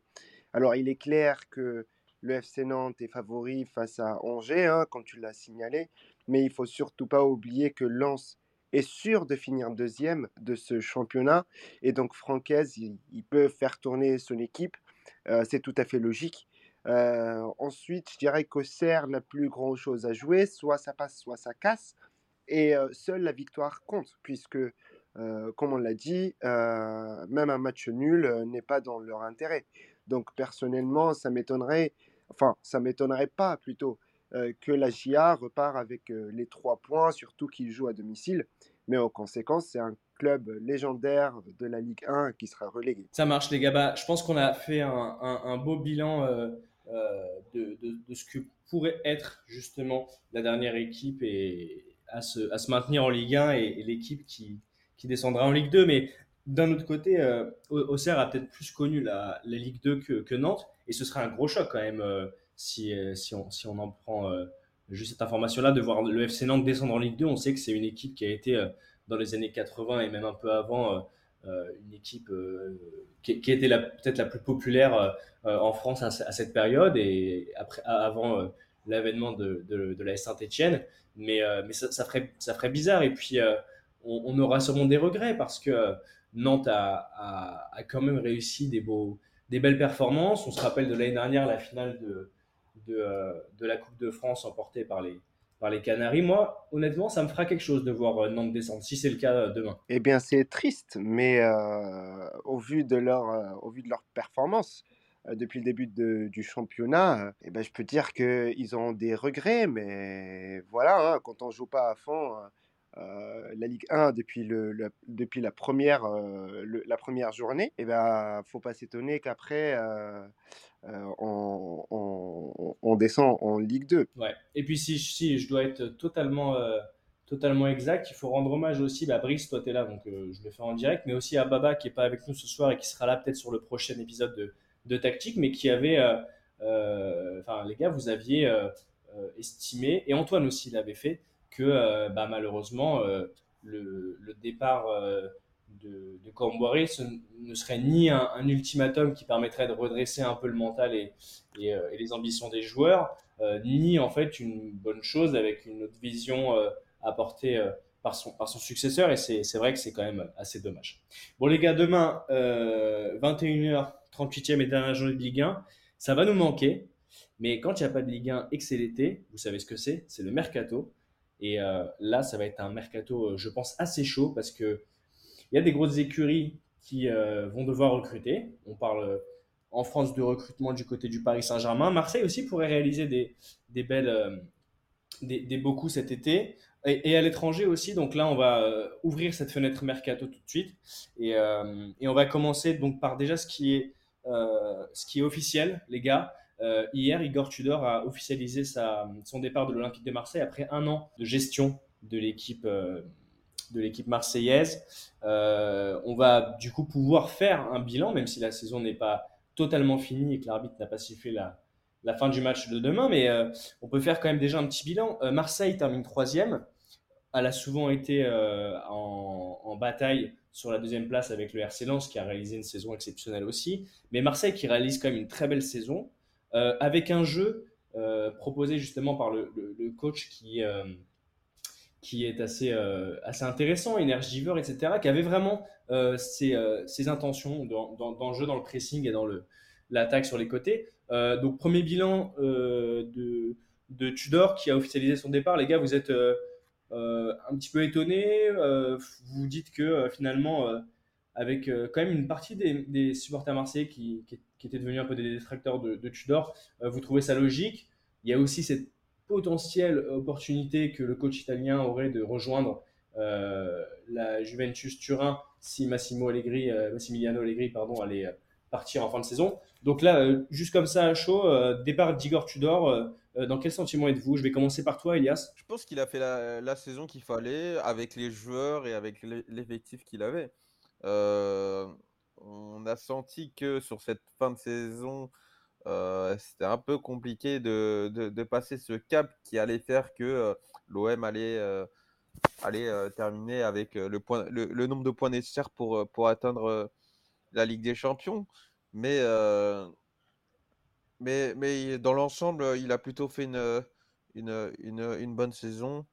Alors il est clair que le FC Nantes est favori face à Angers, hein, comme tu l'as signalé, mais il faut surtout pas oublier que Lens est sûr de finir deuxième de ce championnat, et donc Francaise, il, peut faire tourner son équipe, euh, c'est tout à fait logique. Euh, ensuite, je dirais qu'Auxerre n'a plus grand-chose à jouer, soit ça passe, soit ça casse, et seule la victoire compte, puisque, comme on l'a dit, même un match nul n'est pas dans leur intérêt. Donc personnellement, ça m'étonnerait enfin, ça m'étonnerait pas plutôt que la GIA repart avec les trois points, surtout qu'il joue à domicile. Mais en conséquence, c'est un club légendaire de la Ligue 1 qui sera relégué. Ça marche, les gars. Bah, je pense qu'on a fait un, beau bilan euh, de, ce que pourrait être justement la dernière équipe et à se, à maintenir en Ligue 1 et, l'équipe qui, descendra en Ligue 2. Mais d'un autre côté, Auxerre a peut-être plus connu la, Ligue 2 que, Nantes. Et ce serait un gros choc quand même euh, si, euh, si, on, en prend euh, juste cette information-là, de voir le FC Nantes descendre en Ligue 2. On sait que c'est une équipe qui a été dans les années 80 et même un peu avant une équipe qui, qui, était peut-être la plus populaire en France à, cette période et après, avant l'avènement de, de, la Saint-Etienne. Mais, mais ça, ferait, ça ferait bizarre. Et puis, on, on, aura sûrement des regrets parce que Nantes a, a, a, quand même réussi des beaux, des belles performances. On se rappelle de l'année dernière, la finale de, de, de, la Coupe de France emportée par les, par les Canaries. Moi, honnêtement, ça me fera quelque chose de voir Nantes descendre, si c'est le cas demain. Eh bien, c'est triste, mais au, vu de leur, au vu de leur performance, depuis le début du championnat, eh ben, je peux dire qu'ils ont des regrets, mais voilà, hein, quand on joue pas à fond, la Ligue 1 depuis, le, depuis la, première, la première journée, eh ben, faut pas s'étonner qu'après, on, descend en Ligue 2. Ouais. Et puis si, si je dois être totalement, totalement exact, il faut rendre hommage aussi à bah, Brice, toi tu es là, donc je le fais en direct, mais aussi à Baba qui est pas avec nous ce soir et qui sera là peut-être sur le prochain épisode de, de tactique, mais qui avait... Enfin, les gars, vous aviez estimé, et Antoine aussi l'avait fait, que euh, bah, malheureusement, euh, le, départ euh, de, de ce ne serait ni un, ultimatum qui permettrait de redresser un peu le mental et, et, les ambitions des joueurs, ni en fait une bonne chose avec une autre vision apportée par, son, par son successeur. Et c'est vrai que c'est quand même assez dommage. Bon les gars, demain, 21h, 38e et dernière journée de Ligue 1, ça va nous manquer. Mais quand il n'y a pas de Ligue 1 et c'est l'été, vous savez ce que c'est C'est le mercato. Et euh, là, ça va être un mercato, euh, je pense, assez chaud parce que il y a des grosses écuries qui euh, vont devoir recruter. On parle en France de recrutement du côté du Paris Saint-Germain. Marseille aussi pourrait réaliser des, des belles, des, des, beaux coups cet été. Et, à l'étranger aussi. Donc là, on va ouvrir cette fenêtre mercato tout de suite. Et, et, on va commencer donc par déjà ce qui est, ce qui est officiel, les gars. Euh, hier, Igor Tudor a officialisé son départ de l'Olympique de Marseille après un an de gestion de l'équipe euh, de l'équipe marseillaise. Euh, on va du coup pouvoir faire un bilan, même si la saison n'est pas totalement finie et que l'arbitre n'a pas sifflé la, la, fin du match de demain, mais on peut faire quand même déjà un petit bilan. Marseille termine troisième. Elle a souvent été en, en, bataille sur la deuxième place avec le RC Lens qui a réalisé une saison exceptionnelle aussi. Mais Marseille qui réalise quand même une très belle saison. Euh, avec un jeu euh, proposé justement par le, coach qui, euh, qui est assez, assez intéressant, énergivore, etc., qui avait vraiment ses, intentions dans, le jeu, dans le pressing et dans l'attaque sur les côtés. donc, premier bilan de, Tudor qui a officialisé son départ. Les gars, vous êtes un petit peu étonnés. vous vous dites que finalement, avec quand même une partie des, supporters marseillais qui, qui, qui étaient devenus un peu des détracteurs de, Tudor, euh, vous trouvez ça logique? Il y a aussi cette potentielle opportunité que le coach italien aurait de rejoindre euh, la Juventus Turin si Massimo Allegri, euh, Massimiliano Allegri pardon, allait partir en fin de saison. Donc là, juste comme ça à chaud, départ d'Igor Tudor, dans quel sentiment êtes-vous? Je vais commencer par toi, Elias. Je pense qu'il a fait la, saison qu'il fallait avec les joueurs et avec l'effectif qu'il avait. Euh, on a senti que sur cette fin de saison, euh, c'était un peu compliqué de, passer ce cap qui allait faire que euh, l'OM allait, euh, terminer avec le, point, le, nombre de points nécessaires pour, pour atteindre la Ligue des Champions. Mais, mais, mais dans l'ensemble, il a plutôt fait une, une, bonne saison.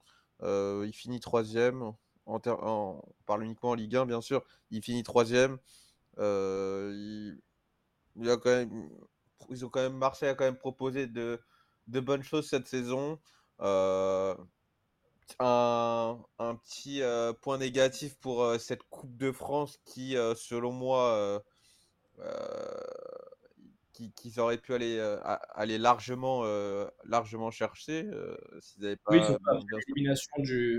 il finit troisième. En, on parle uniquement en Ligue 1, bien sûr. Il finit troisième. Il, a quand même, ils ont quand même, Marseille a quand même proposé de, de bonnes choses cette saison. Un, un, petit point négatif pour cette Coupe de France qui, selon moi, qui, qui auraient pu aller, aller largement, largement chercher s'ils n'avaient pas. Oui,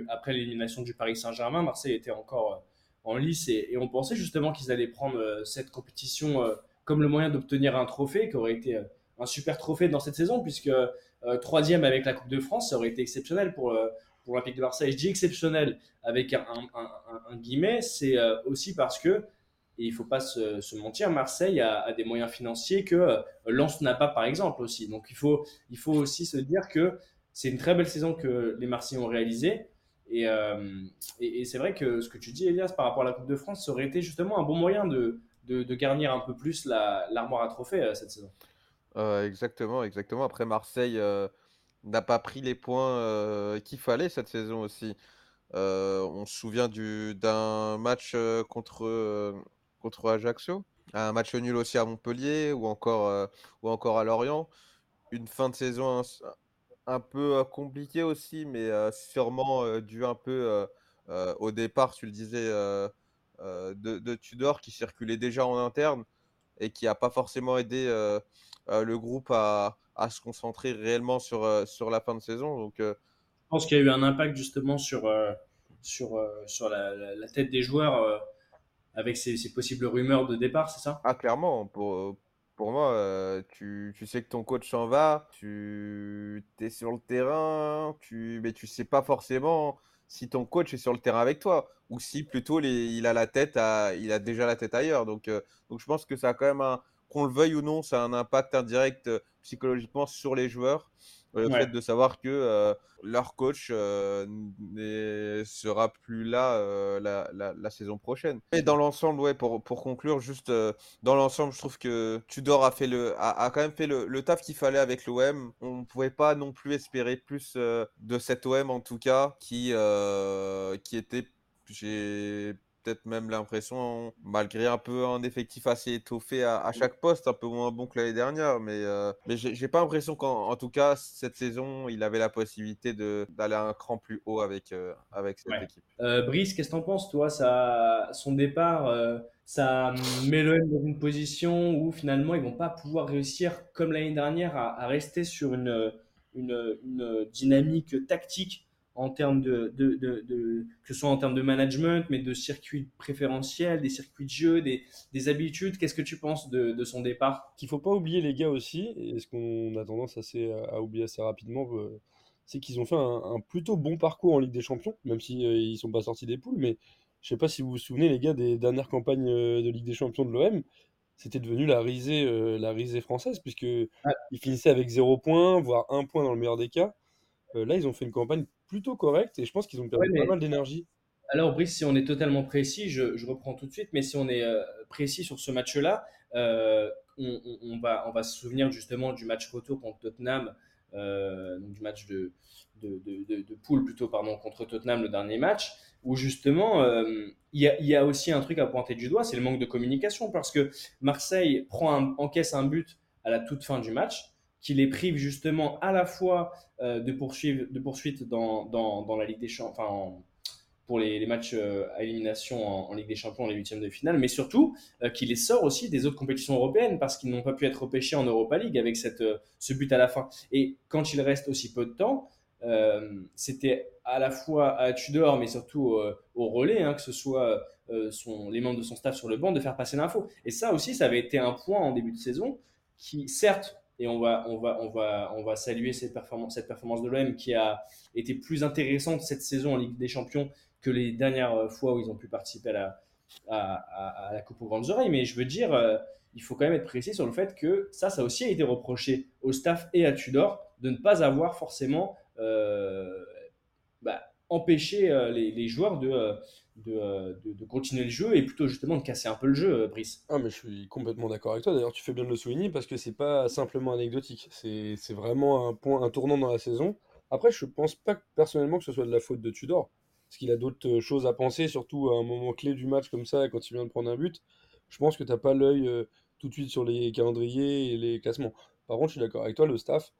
après l'élimination du, du Paris Saint-Germain, Marseille était encore en lice et, on pensait justement qu'ils allaient prendre euh, cette compétition euh, comme le moyen d'obtenir un trophée qui aurait été euh, un super trophée dans cette saison puisque troisième avec la Coupe de France, ça aurait été exceptionnel pour, pour l'Olympique de Marseille. Je dis exceptionnel avec un, un, guillemet, c'est aussi parce que, et il ne faut pas se, mentir, Marseille a, des moyens financiers que Lens n'a pas par exemple aussi. Donc il faut, il faut aussi se dire que c'est une très belle saison que les Marseillais ont réalisée. Euh, et, et, c'est vrai que ce que tu dis, Elias, par rapport à la Coupe de France, ça aurait été justement un bon moyen de, de, garnir un peu plus l'armoire à trophées euh, cette saison. Euh, exactement, exactement. Après, Marseille n'a pas pris les points qu'il fallait cette saison aussi. on se souvient d'un match contre, contre Ajaccio. un match nul aussi à Montpellier ou encore, ou encore à Lorient. Une fin de saison un, peu compliquée aussi, mais sûrement dû un peu au départ, tu le disais, de, Tudor qui circulait déjà en interne et qui n'a pas forcément aidé le groupe à, se concentrer réellement sur, sur la fin de saison. Donc, Je pense qu'il y a eu un impact justement sur, sur, sur la, tête des joueurs avec ces, possibles rumeurs de départ, c'est ça? Ah, clairement. Pour, pour moi, euh, tu, tu, sais que ton coach s'en va, tu es sur le terrain, tu, mais tu sais pas forcément si ton coach est sur le terrain avec toi ou si plutôt il a la tête à, il a déjà la tête ailleurs. Donc, euh, donc je pense que ça a quand même un, qu'on le veuille ou non, ça a un impact indirect euh, psychologiquement sur les joueurs. Le fait de savoir que euh, leur coach euh, ne sera plus là euh, la, la, saison prochaine. Et dans l'ensemble, ouais, pour, pour conclure, juste dans l'ensemble, je trouve que Tudor a, fait le, a, a quand même fait le, le taf qu'il fallait avec l'OM. On ne pouvait pas non plus espérer plus de cet OM, en tout cas, qui, qui était j'ai peut-être même l'impression, malgré un peu un effectif assez étoffé à, chaque poste, un peu moins bon que l'année dernière, mais, euh, mais j'ai pas l'impression qu'en tout cas, cette saison, il avait la possibilité d'aller un cran plus haut avec, euh, avec cette équipe. Euh, Brice, qu'est-ce que t'en penses, toi? Ça, Son départ, ça met l'OM dans une position où finalement, ils vont pas pouvoir réussir, comme l'année dernière, à, rester sur une, une, une dynamique tactique en termes de, de, de, que ce soit en termes de management, mais de circuits préférentiels, des circuits de jeu, des, des habitudes. Qu'est-ce que tu penses de, son départ? Qu'il faut pas oublier les gars aussi, et ce qu'on a tendance assez à, oublier assez rapidement, euh, c'est qu'ils ont fait un, plutôt bon parcours en Ligue des Champions, même si ne euh, ils sont pas sortis des poules. Mais je sais pas si vous vous souvenez les gars des dernières campagnes euh, de Ligue des Champions de l'OM. C'était devenu la risée, la risée française, puisque ils finissaient avec 0 points, voire 1 point dans le meilleur des cas. là, ils ont fait une campagne plutôt correct et je pense qu'ils ont perdu pas mal d'énergie. Alors, Brice, si on est totalement précis, je, reprends tout de suite, mais si on est euh, précis sur ce match-là, euh, on, va, on va se souvenir justement du match retour contre Tottenham, euh, du match de, de, de, poule plutôt, pardon, contre Tottenham, le dernier match, où justement, il y, y, a aussi un truc à pointer du doigt, c'est le manque de communication, parce que Marseille prend un, encaisse un but à la toute fin du match qui les prive justement à la fois euh, de, poursuivre, de poursuite dans, dans, dans, la Ligue des Champions, enfin, pour les, matchs euh, à élimination en, Ligue des Champions, les huitièmes de finale, mais surtout euh, les sort aussi des autres compétitions européennes parce qu'ils n'ont pas pu être repêchés en Europa League avec cette, ce but à la fin. Et quand il reste aussi peu de temps, c'était à la fois à Tudor, mais surtout au relais, hein, que ce soit son, les membres de son staff sur le banc, de faire passer l'info. Et ça aussi, ça avait été un point en début de saison qui, certes, et on va, on va, on va, on va saluer cette performance, cette performance de l'OM qui a été plus intéressante cette saison en Ligue des Champions que les dernières fois où ils ont pu participer à la, à, la Coupe aux grandes oreilles. Mais je veux dire, euh, il faut quand même être précis sur le fait que ça, ça aussi a été reproché au staff et à Tudor de ne pas avoir forcément euh, bah, empêché euh, les, joueurs de, euh, de, de, continuer le jeu et plutôt justement de casser un peu le jeu, euh, Brice. Ah, mais je suis complètement d'accord avec toi. D'ailleurs, tu fais bien de le souligner parce que c'est pas simplement anecdotique. C'est vraiment un point, un tournant dans la saison. Après, je pense pas personnellement que ce soit de la faute de Tudor, parce qu'il a d'autres euh, choses à penser, surtout à un moment clé du match comme ça, quand il vient de prendre un but. Je pense que t'as pas l'œil tout de suite sur les calendriers et les classements. Par contre, je suis d'accord avec toi, le staff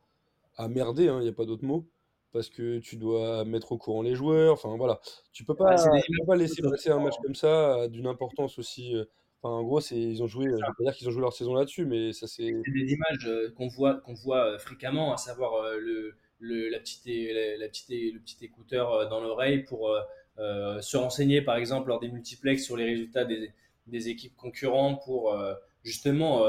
a merdé, il hein, n'y a pas d'autre mot parce que tu dois mettre au courant les joueurs. Enfin voilà, tu peux pas, peux pas laisser passer un match comme ça d'une importance aussi. Enfin, en gros, c'est ils ont joué. Je vais pas dire qu'ils ont joué leur saison là-dessus, mais ça c'est. C'est des images qu'on voit qu'on voit fréquemment, à savoir le, le la petite la, petite le petit écouteur dans l'oreille pour se renseigner par exemple lors des multiplex sur les résultats des, des équipes concurrentes pour justement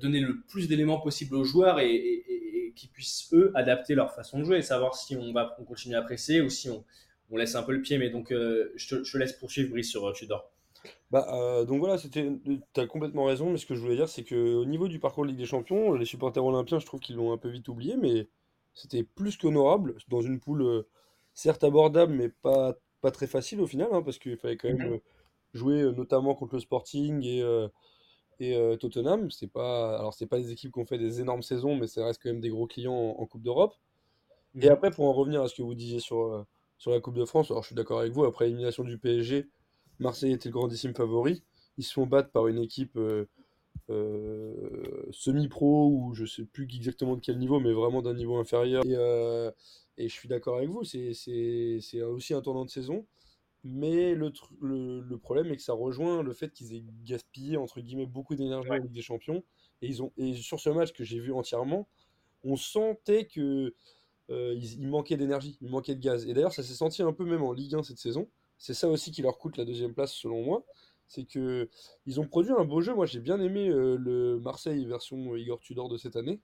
donner le plus d'éléments possible aux joueurs et qui puissent eux adapter leur façon de jouer et savoir si on va on continue à presser ou si on, on laisse un peu le pied. Mais donc, euh, je, te, je, laisse poursuivre Brice sur euh, Tudor. Bah, euh, donc voilà, c'était, tu as complètement raison, mais ce que je voulais dire, c'est qu'au niveau du parcours de Ligue des Champions, les supporters olympiens, je trouve qu'ils l'ont un peu vite oublié, mais c'était plus qu'honorable, dans une poule certes abordable, mais pas, pas très facile au final, hein, parce qu'il fallait quand même mhm. jouer notamment contre le Sporting et, et euh, Tottenham, c'est pas, alors c'est pas des équipes qui ont fait des énormes saisons, mais ça reste quand même des gros clients en, Coupe d'Europe. Et mhm. après, pour en revenir à ce que vous disiez sur, euh, sur la Coupe de France, alors je suis d'accord avec vous, après l'élimination du PSG, Marseille était le grandissime favori. Ils se font battre par une équipe euh, semi-pro ou je sais plus exactement de quel niveau, mais vraiment d'un niveau inférieur. Et, et je suis d'accord avec vous, c'est aussi un tournant de saison. Mais le, le, le, problème est que ça rejoint le fait qu'ils aient gaspillé entre guillemets beaucoup d'énergie en Ligue des Champions. Et, ils ont, et sur ce match que j'ai vu entièrement, on sentait que euh, il, manquait d'énergie, il manquait de gaz. Et d'ailleurs, ça s'est senti un peu même en Ligue 1 cette saison. C'est ça aussi qui leur coûte la deuxième place selon moi. C'est que ils ont produit un beau jeu. Moi, j'ai bien aimé euh, le Marseille version Igor Tudor de cette année,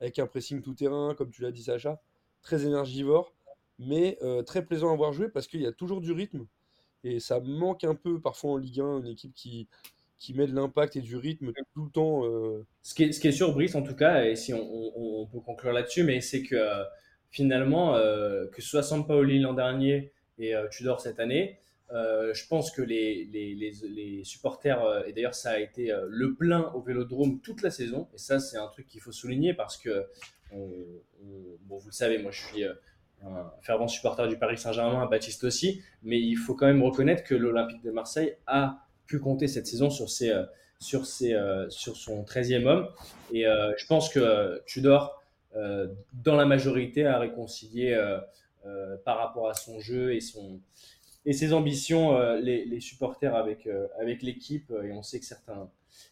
avec un pressing tout terrain, comme tu l'as dit Sacha, très énergivore, mais euh, très plaisant à voir jouer parce qu'il y a toujours du rythme. Et ça manque un peu parfois en Ligue 1, une équipe qui, qui met de l'impact et du rythme tout le temps. Ce, qui est, ce qui est sûr, Brice, en tout cas, et si on, on peut conclure là-dessus, mais c'est que finalement, euh, que ce soit Sampaoli l'an dernier et euh, Tudor cette année, euh, je pense que les, les, les, supporters, et d'ailleurs ça a été le plein au Vélodrome toute la saison, et ça c'est un truc qu'il faut souligner parce que, bon, vous le savez, moi je suis un fervent supporter du Paris Saint-Germain, Baptiste aussi, mais il faut quand même reconnaître que l'Olympique de Marseille a pu compter cette saison sur, ses, sur, ses, sur son 13e homme, et je pense que Tudor euh, dans la majorité, euh, euh, par rapport à son jeu et, son, et ses ambitions, les, supporters avec, avec l'équipe. Et on sait que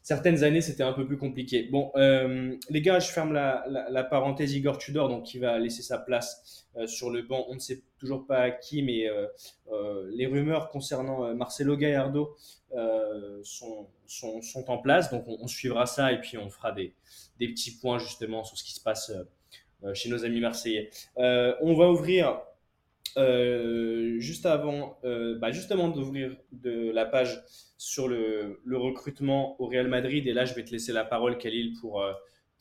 certaines années, c'était un peu plus compliqué. Bon, les gars, je ferme la, la, parenthèse Igor Tudor, donc qui va laisser sa place sur le banc. On ne sait toujours pas qui, mais les rumeurs concernant Marcelo Gallardo sont, sont, en place. Donc, on, suivra ça et puis on fera des, des petits points justement sur ce qui se passe euh, chez nos amis marseillais. Euh, on va ouvrir euh, juste avant, bah justement d'ouvrir de la page sur le, recrutement au Real Madrid. Et là, je vais te laisser la parole, Khalil, pour,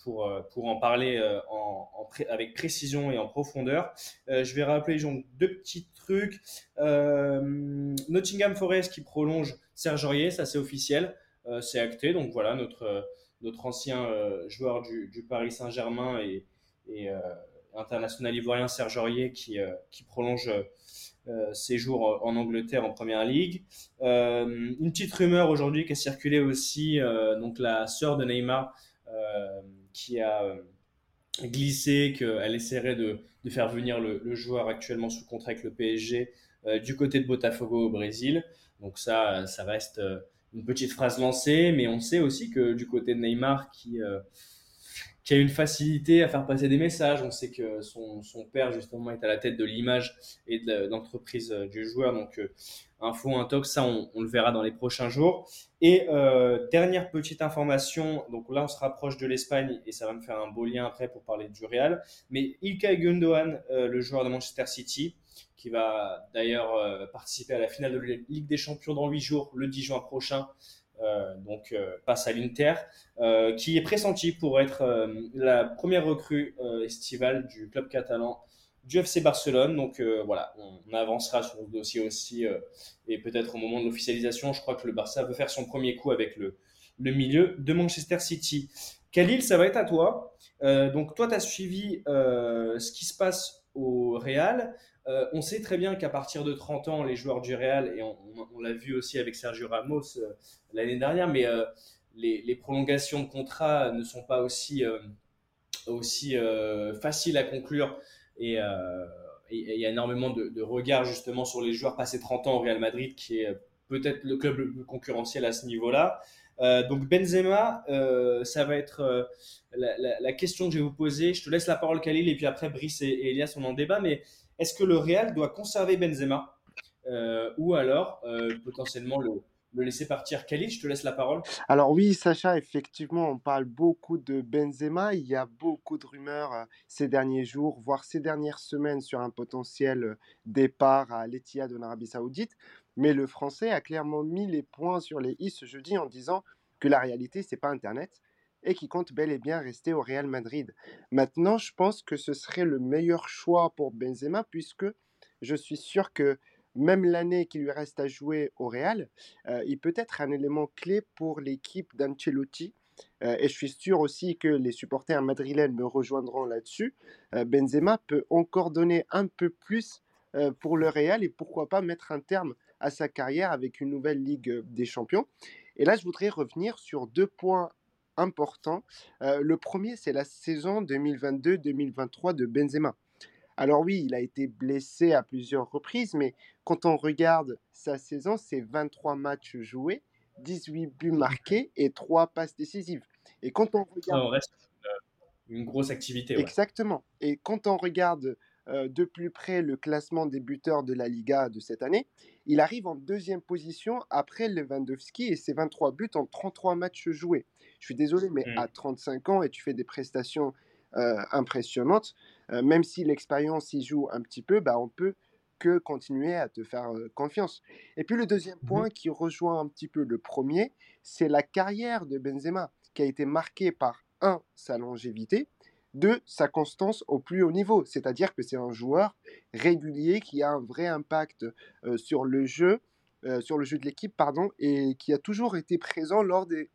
pour, pour en parler en, avec précision et en profondeur. je vais rappeler donc, deux petits trucs. Nottingham Forest qui prolonge Serge Aurier, ça c'est officiel, c'est acté. Donc voilà, notre, notre ancien joueur du, Paris Saint-Germain et, euh, international ivoirien Serge Aurier qui, euh, qui prolonge euh, ses jours en Angleterre en première ligue. une petite rumeur aujourd'hui qui a circulé aussi, donc la sœur de Neymar qui a glissé qu'elle essaierait de, faire venir le, le, joueur actuellement sous contrat avec le PSG du côté de Botafogo au Brésil. Donc ça, ça reste une petite phrase lancée, mais on sait aussi que du côté de Neymar qui qui a une facilité à faire passer des messages. On sait que son, son père, justement, est à la tête de l'image et de l'entreprise euh, du joueur. Donc, euh, info, un talk, ça, on, le verra dans les prochains jours. Et euh, dernière petite information, donc là, on se rapproche de l'Espagne et ça va me faire un beau lien après pour parler du Real. Mais Ilkay Gundogan, euh, le joueur de Manchester City, qui va d'ailleurs participer à la finale de la Ligue des Champions dans 8 jours, le 10 juin prochain, donc passe euh, à l'Inter, euh, qui est pressenti pour être la première recrue estivale du club catalan du FC Barcelone. Donc voilà, on, avancera sur le dossier aussi et peut-être au moment de l'officialisation, je crois que le Barça veut faire son premier coup avec le milieu de Manchester City. Khalil, ça va être à toi. donc toi, tu as suivi ce qui se passe au Real. Euh, on sait très bien qu'à partir de 30 ans, les joueurs du Real, et on, l'a vu aussi avec Sergio Ramos euh, l'année dernière, mais euh, les, prolongations de contrat ne sont pas aussi, aussi faciles à conclure. Et il y a énormément de, regards justement sur les joueurs passés 30 ans au Real Madrid, qui est peut-être le club le plus concurrentiel à ce niveau-là. donc Benzema, ça va être la, question que je vais vous poser. Je te laisse la parole, Khalil, et puis après Brice et, et Elias, on en débat. Mais est-ce que le Real doit conserver Benzema euh, ou alors euh, potentiellement le, laisser partir Khalid, je te laisse la parole. Alors oui, Sacha, effectivement, on parle beaucoup de Benzema. Il y a beaucoup de rumeurs euh, ces derniers jours, voire ces dernières semaines, sur un potentiel départ à l'Etihad en Arabie Saoudite. Mais le Français a clairement mis les points sur les i ce jeudi en disant que la réalité, c'est pas Internet et qui compte bel et bien rester au Real Madrid. Maintenant, je pense que ce serait le meilleur choix pour Benzema puisque je suis sûr que même l'année qui lui reste à jouer au Real, euh, il peut être un élément clé pour l'équipe d'Ancelotti. Euh, et je suis sûr aussi que les supporters madrilènes me rejoindront là-dessus. Euh, Benzema peut encore donner un peu plus pour le Real et pourquoi pas mettre un terme à sa carrière avec une nouvelle Ligue des Champions. Et là, je voudrais revenir sur deux points importants. Euh, le premier, c'est la saison 2022-2023 de Benzema. Alors oui, il a été blessé à plusieurs reprises, mais quand on regarde sa saison, c'est 23 matchs joués, 18 buts marqués et 3 passes décisives. Et quand on regarde... Ça reste euh, une grosse activité. ouais. Exactement. Et quand on regarde euh, de plus près le classement des buteurs de la Liga de cette année, il arrive en deuxième position après Lewandowski et ses 23 buts en 33 matchs joués. Je suis désolé, mais Mm. à 35 ans et tu fais des prestations euh, impressionnantes, euh, même si l'expérience y joue un petit peu, bah, on peut que continuer à te faire euh, confiance. Et puis le deuxième Mhm. point qui rejoint un petit peu le premier, c'est la carrière de Benzema, qui a été marquée par, un, sa longévité, deux, sa constance au plus haut niveau. C'est-à-dire que c'est un joueur régulier qui a un vrai impact sur le jeu, sur le jeu de l'équipe, pardon, et qui a toujours été présent lors des,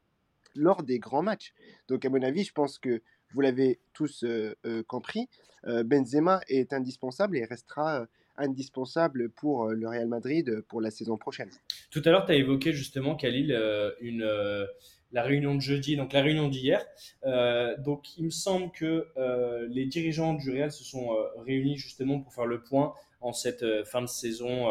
lors des grands matchs. Donc à mon avis, je pense que vous l'avez tous euh, euh, compris, euh, Benzema est indispensable et restera indispensable pour le Real Madrid pour la saison prochaine. Tout à l'heure, tu as évoqué justement, Khalil, la réunion de jeudi, donc la réunion d'hier. Donc, il me semble que les dirigeants du Real se sont réunis justement pour faire le point en cette fin de saison,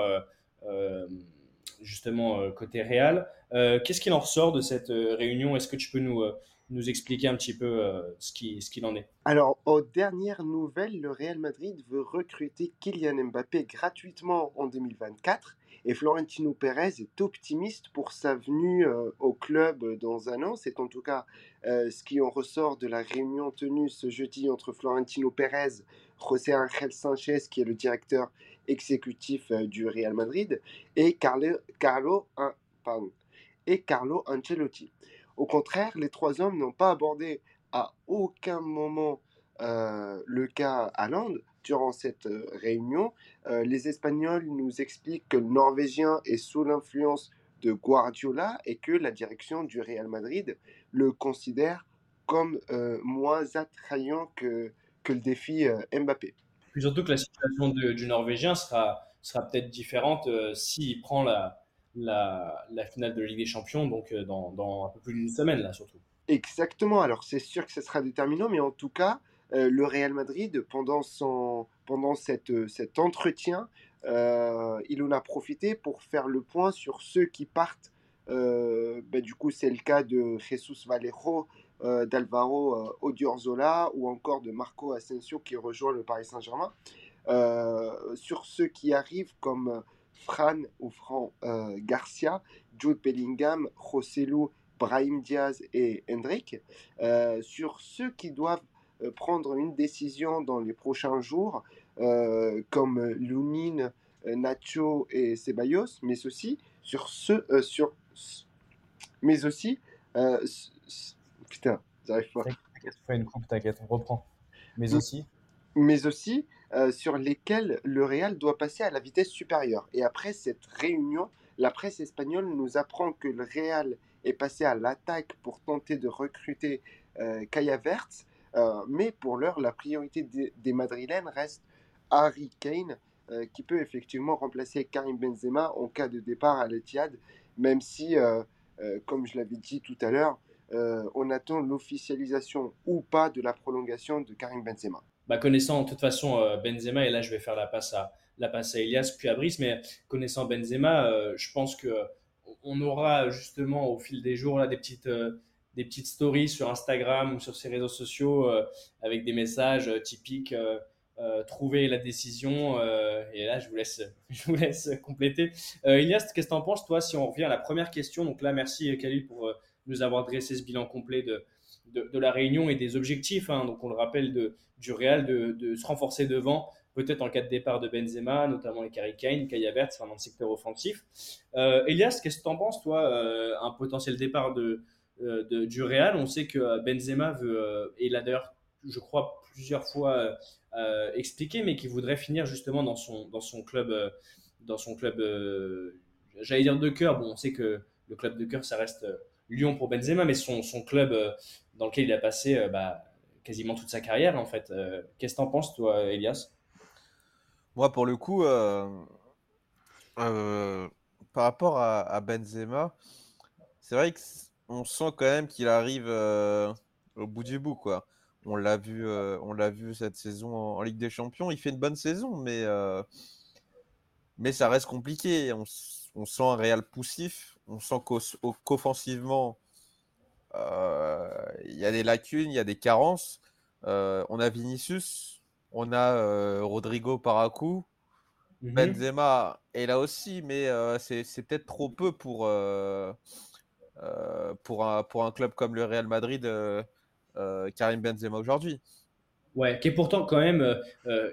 justement euh, côté Real. Euh, Qu'est-ce qu'il en ressort de cette euh, réunion? Est-ce que tu peux nous, nous expliquer un petit peu ce qui- ce qu'il en est? Alors, aux dernières nouvelles, le Real Madrid veut recruter Kylian Mbappé gratuitement en 2024 et Florentino Pérez est optimiste pour sa venue euh, au club euh, dans un an. C'est en tout cas euh, ce qui en ressort de la réunion tenue ce jeudi entre Florentino Pérez, José Ángel Sánchez, qui est le directeur exécutif du Real Madrid, et Carlo, Carlo, pardon, et Carlo Ancelotti. Au contraire, les trois hommes n'ont pas abordé à aucun moment le cas Haaland durant cette euh, réunion. Euh, les Espagnols nous expliquent que le Norvégien est sous l'influence de Guardiola et que la direction du Real Madrid le considère comme euh, moins attrayant que, que le défi euh, Mbappé. Puis surtout que la situation de- du Norvégien sera, sera peut-être différente euh, s'il prend la, la, la finale de la Ligue des Champions, donc dans, dans un peu plus d'une semaine, là, surtout. Exactement, alors c'est sûr que ce sera déterminant, mais en tout cas, euh, le Real Madrid, pendant, son, pendant cette, euh, cet entretien, euh, il en a profité pour faire le point sur ceux qui partent. Ben, du coup, c'est le cas de Jesus Vallejo, d'Alvaro Odurzola ou encore de Marco Asensio qui rejoint le Paris Saint-Germain. Sur ceux qui arrivent comme Fran ou Fran Garcia, Jude Bellingham, Joselu Brahim Diaz et Hendrik, sur ceux qui doivent prendre une décision dans les prochains jours, euh, comme Lunin, euh, Nacho et Ceballos, mais aussi sur ceux, euh, sur, mais aussi, euh, putain, j'arrive pas, Fais une coupe, t'inquiète, on reprend. Mais Mm. aussi, mais aussi euh, sur lesquels le Real doit passer à la vitesse supérieure. Et après cette réunion, la presse espagnole nous apprend que le Real est passé à l'attaque pour tenter de recruter euh, Kai Havertz, euh, mais pour l'heure, la priorité des, Madrilènes reste Harry Kane, euh, qui peut effectivement remplacer Karim Benzema en cas de départ à l'Etihad, même si, euh, euh, comme je l'avais dit tout à l'heure, euh, on attend l'officialisation ou pas de la prolongation de Karim Benzema. bah, connaissant de toute façon euh, Benzema, et là je vais faire la passe à, la passe à Elias puis à Brice, mais connaissant Benzema, euh, je pense que on aura justement au fil des jours là, des, petites, euh, des petites stories sur Instagram ou sur ses réseaux sociaux euh, avec des messages euh, typiques. euh, trouver la décision et là je vous laisse [LAUGHS] je vous laisse compléter Euh, Elias qu'est-ce que tu en penses toi si on revient à la première question? Donc là merci Khalil pour nous avoir dressé ce bilan complet de, de, la réunion et des objectifs hein. donc on le rappelle de, du Real de, se renforcer devant peut-être en cas de départ de Benzema notamment les Harry Kane Kai Havertz enfin, dans le secteur offensif Elias qu'est-ce que tu en penses toi un potentiel départ de, de- du Real on sait que euh, Benzema veut euh, et l'a d'ailleurs je crois plusieurs fois euh, euh, expliqué, mais qui voudrait finir justement dans son, dans son club, euh, dans son club euh, j'allais dire de cœur. Bon, on sait que le club de cœur, ça reste euh, Lyon pour Benzema, mais son, son club euh, dans lequel il a passé euh, bah, quasiment toute sa carrière, en fait. Euh, Qu'est-ce que t'en penses, toi, Elias? Moi, pour le coup, euh, euh, par rapport à, Benzema, c'est vrai que on sent quand même qu'il arrive au bout du bout, quoi. On l'a vu, on l'a vu cette saison en, Ligue des Champions. Il fait une bonne saison, mais mais ça reste compliqué. On, on, sent un Real poussif. On sent qu'offensivement, il y a des lacunes, il y a des carences. on a Vinicius, on a Rodrigo Paracou. Mhm. Benzema est là aussi, mais c'est peut-être trop peu pour, pour, un, pour un club comme le Real Madrid, Karim Benzema aujourd'hui. Ouais, qui est pourtant quand même,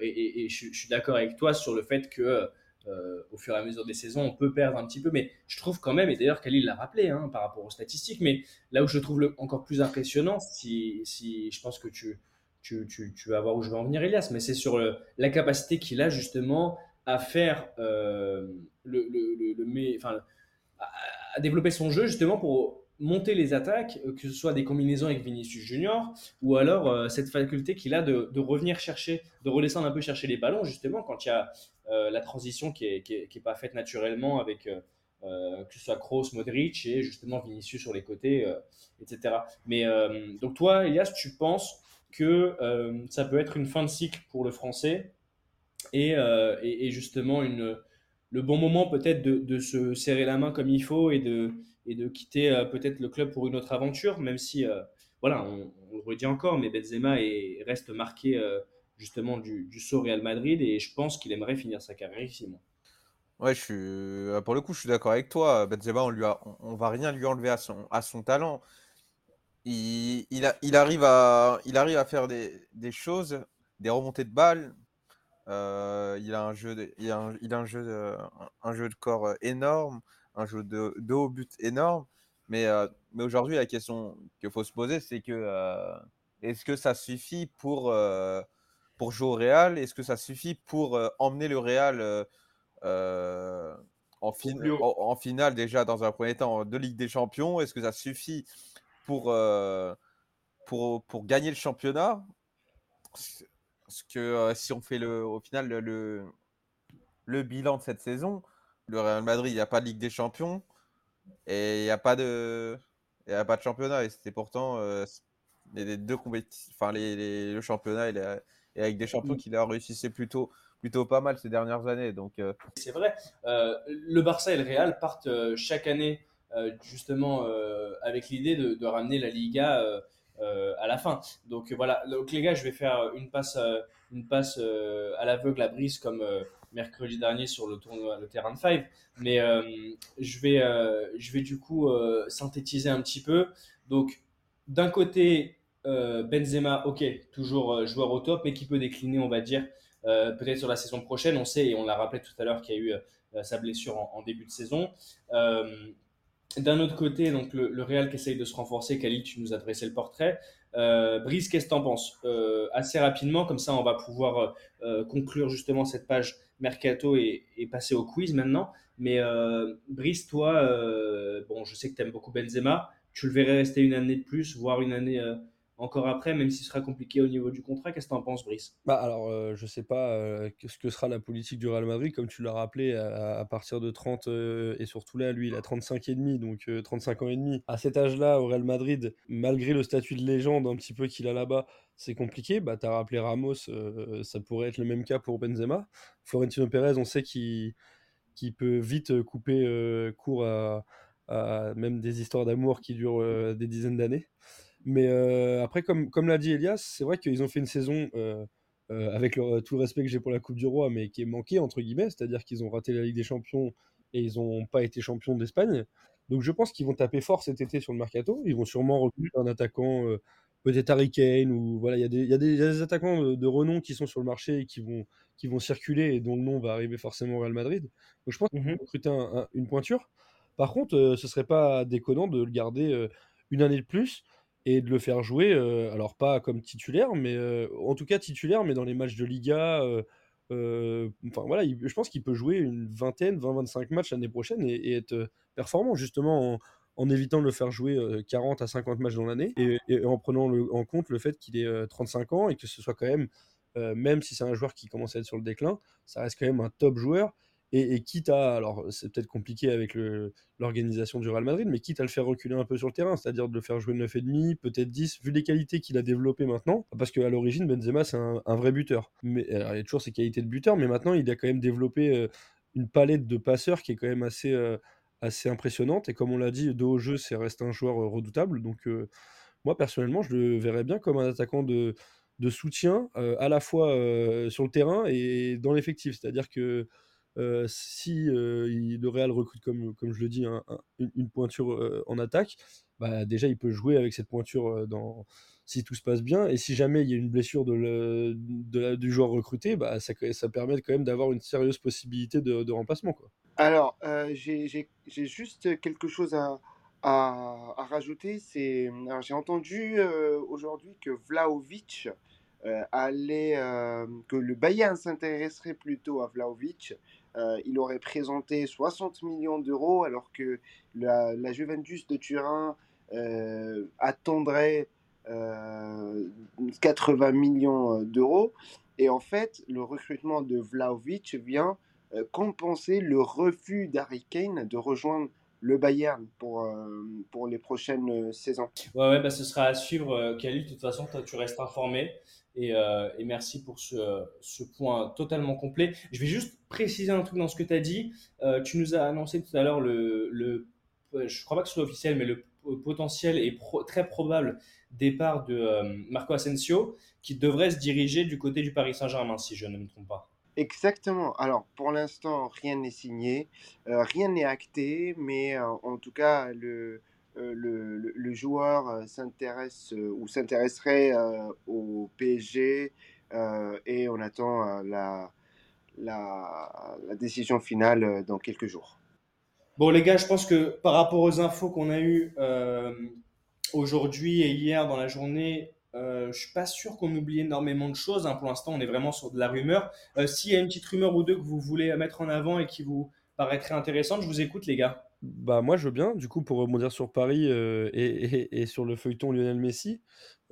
et, je, suis d'accord avec toi sur le fait que au fur et à mesure des saisons, on peut perdre un petit peu, mais je trouve quand même, et d'ailleurs Khalil l'a rappelé hein, par rapport aux statistiques, mais là où je trouve le, encore plus impressionnant, si, si je pense que tu, tu, tu, vas voir où je vais en venir, Elias, mais c'est sur la capacité qu'il a justement à faire euh, le, le, le, enfin, à, développer son jeu justement pour monter les attaques, euh, que ce soit des combinaisons avec Vinicius Junior, ou alors euh, cette faculté qu'il a de, revenir chercher, de redescendre un peu chercher les ballons, justement, quand il y a la transition qui n'est qui est, pas faite naturellement avec que ce soit Kroos, Modric et justement Vinicius sur les côtés, etc. Mais donc toi, Elias, tu penses que ça peut être une fin de cycle pour le français euh, et, et, justement une, le bon moment peut-être de, se serrer la main comme il faut et de, et de quitter euh, peut-être le club pour une autre aventure, même si, euh, voilà, on, le redit encore, mais Benzema est, reste marqué justement du, du, saut Real Madrid et je pense qu'il aimerait finir sa carrière ici. Moi. Ouais, je suis, pour le coup, je suis d'accord avec toi. Benzema, on lui a, on, va rien lui enlever à son, à son talent. Il, il, arrive à, il arrive à faire des, des choses, des remontées de balles, euh, il a un jeu, de, il a un, il a un jeu, de, un jeu de corps euh, énorme, un jeu de, de haut but énorme. Mais, euh, mais aujourd'hui, la question qu'il faut se poser, c'est que est-ce que ça suffit pour, pour jouer au Real? Est-ce que ça suffit pour emmener le Real en, fin, en, en, finale déjà dans un premier temps de Ligue des Champions? Est-ce que ça suffit pour, pour, pour gagner le championnat? Parce que euh, si on fait le, au final le, le, bilan de cette saison, le Real Madrid, il n'y a pas de Ligue des Champions et il n'y a pas de, il a pas de championnat. Et c'était pourtant euh, les deux compétitions, enfin les, le championnat et, la, avec des champions qui leur réussissaient plutôt, plutôt pas mal ces dernières années. Donc euh, c'est vrai. le Barça et le Real partent chaque année justement avec l'idée de, de, ramener la Liga à la fin. Donc voilà, donc les gars, je vais faire une passe, euh, une passe euh, à l'aveugle à Brice comme mercredi dernier sur le terrain de Five. Mais je vais, je vais du coup synthétiser un petit peu. Donc d'un côté, Benzema, ok, toujours joueur au top, mais qui peut décliner, on va dire, peut-être sur la saison prochaine. On sait, et on l'a rappelé tout à l'heure, qu'il y a eu sa blessure en, début de saison. D'un autre côté, donc le, Real qui essaye de se renforcer, Khalil, tu nous as dressé le portrait. Euh, Brice, qu'est-ce que tu en penses? Euh, Assez rapidement, comme ça on va pouvoir euh, conclure justement cette page Mercato et, et passer au quiz maintenant. Mais euh, Brice, toi, bon, je sais que tu aimes beaucoup Benzema. Tu le verrais rester une année de plus, voire une année encore après, même si ce sera compliqué au niveau du contrat. Qu'est-ce que tu en penses, Brice? Bah alors, euh, je ne sais pas euh, ce que sera la politique du Real Madrid, comme tu l'as rappelé, à, partir de 30, euh, et surtout là, lui, il a 35 et demi, donc 35 ans et demi. À cet âge-là, au Real Madrid, malgré le statut de légende un petit peu qu'il a là-bas, c'est compliqué. Bah, tu as rappelé Ramos, ça pourrait être le même cas pour Benzema. Florentino Pérez, on sait qu'il peut vite couper court à, à, même des histoires d'amour qui durent des dizaines d'années. Mais euh, après, comme, comme l'a dit Elias, c'est vrai qu'ils ont fait une saison euh, euh, avec tout le respect que j'ai pour la Coupe du Roi, mais qui est manquée, entre guillemets, c'est-à-dire qu'ils ont raté la Ligue des Champions et ils n'ont pas été champions d'Espagne. Donc je pense qu'ils vont taper fort cet été sur le mercato. Ils vont sûrement recruter un attaquant, peut-être Harry Kane, ou voilà, il y, y, a des attaquants de, renom qui sont sur le marché et qui vont, qui vont circuler et dont le nom va arriver forcément au Real Madrid. Donc je pense qu'ils vont mmh recruter une pointure. Par contre, ce serait pas déconnant de le garder une année de plus et de le faire jouer, euh, alors pas comme titulaire, mais euh, en tout cas titulaire, mais dans les matchs de Liga. Euh, enfin voilà, je pense qu'il peut jouer une vingtaine, 20-25 matchs l'année prochaine et, être performant justement en, évitant de le faire jouer 40 à 50 matchs dans l'année et, en prenant en compte le fait qu'il ait 35 ans et que ce soit quand même, même si c'est un joueur qui commence à être sur le déclin, ça reste quand même un top joueur Et, quitte à, alors c'est peut-être compliqué avec l'organisation du Real Madrid, mais quitte à le faire reculer un peu sur le terrain, c'est-à-dire de le faire jouer 9,5, peut-être 10, vu les qualités qu'il a développées maintenant, parce qu'à l'origine, Benzema, c'est un, vrai buteur. Mais, il a toujours ses qualités de buteur, mais maintenant, il a quand même développé euh, une palette de passeurs qui est quand même assez, euh, assez impressionnante. Et comme on l'a dit, de haut jeu, c'est reste un joueur euh, redoutable. Donc, moi, personnellement, je le verrais bien comme un attaquant de, de soutien, à la fois sur le terrain et dans l'effectif. C'est-à-dire que euh, si euh, le Real recrute, comme, comme je le dis, une, pointure euh, en attaque, bah, déjà il peut jouer avec cette pointure dans, si tout se passe bien. Et si jamais il y a une blessure de, de du joueur recruté, bah, ça, permet quand même d'avoir une sérieuse possibilité de, remplacement. Alors, j'ai juste quelque chose à, à, à rajouter. J'ai entendu aujourd'hui que Vlaovic allait, que le Bayern s'intéresserait plutôt à Vlaovic euh, il aurait présenté 60 millions d'euros alors que la, Juventus de Turin euh, attendrait 80 euh, millions d'euros. Et en fait, le recrutement de Vlaovic vient compenser le refus d'Harry Kane de rejoindre le Bayern pour, pour les prochaines saisons. Ouais, ouais bah, ce sera à suivre, Kali. De toute façon, toi, tu restes informé. Euh, et, merci pour ce, point totalement complet. Je vais juste préciser un truc dans ce que tu as dit. Euh, tu nous as annoncé tout à l'heure le, le, je crois pas que ce officiel, mais le potentiel et très probable départ de euh, Marco Asensio, qui devrait se diriger du côté du Paris Saint-Germain, si je ne me trompe pas. Exactement. Alors, pour l'instant, rien n'est signé, rien n'est acté, mais en tout cas, le, euh, le, joueur euh, s'intéresse euh, ou s'intéresserait au PSG et on attend la, la, décision finale dans quelques jours. Bon les gars, je pense que par rapport aux infos qu'on a eues aujourd'hui et hier dans la journée, euh, je suis pas sûr qu'on oublie énormément de choses. Hein. Pour l'instant, on est vraiment sur de la rumeur. S'il y a une petite rumeur ou deux que vous voulez mettre en avant et qui vous paraîtrait intéressante, je vous écoute, les gars. Bah, moi, je veux bien. Du coup, pour rebondir sur Paris euh, et, sur le feuilleton Lionel Messi,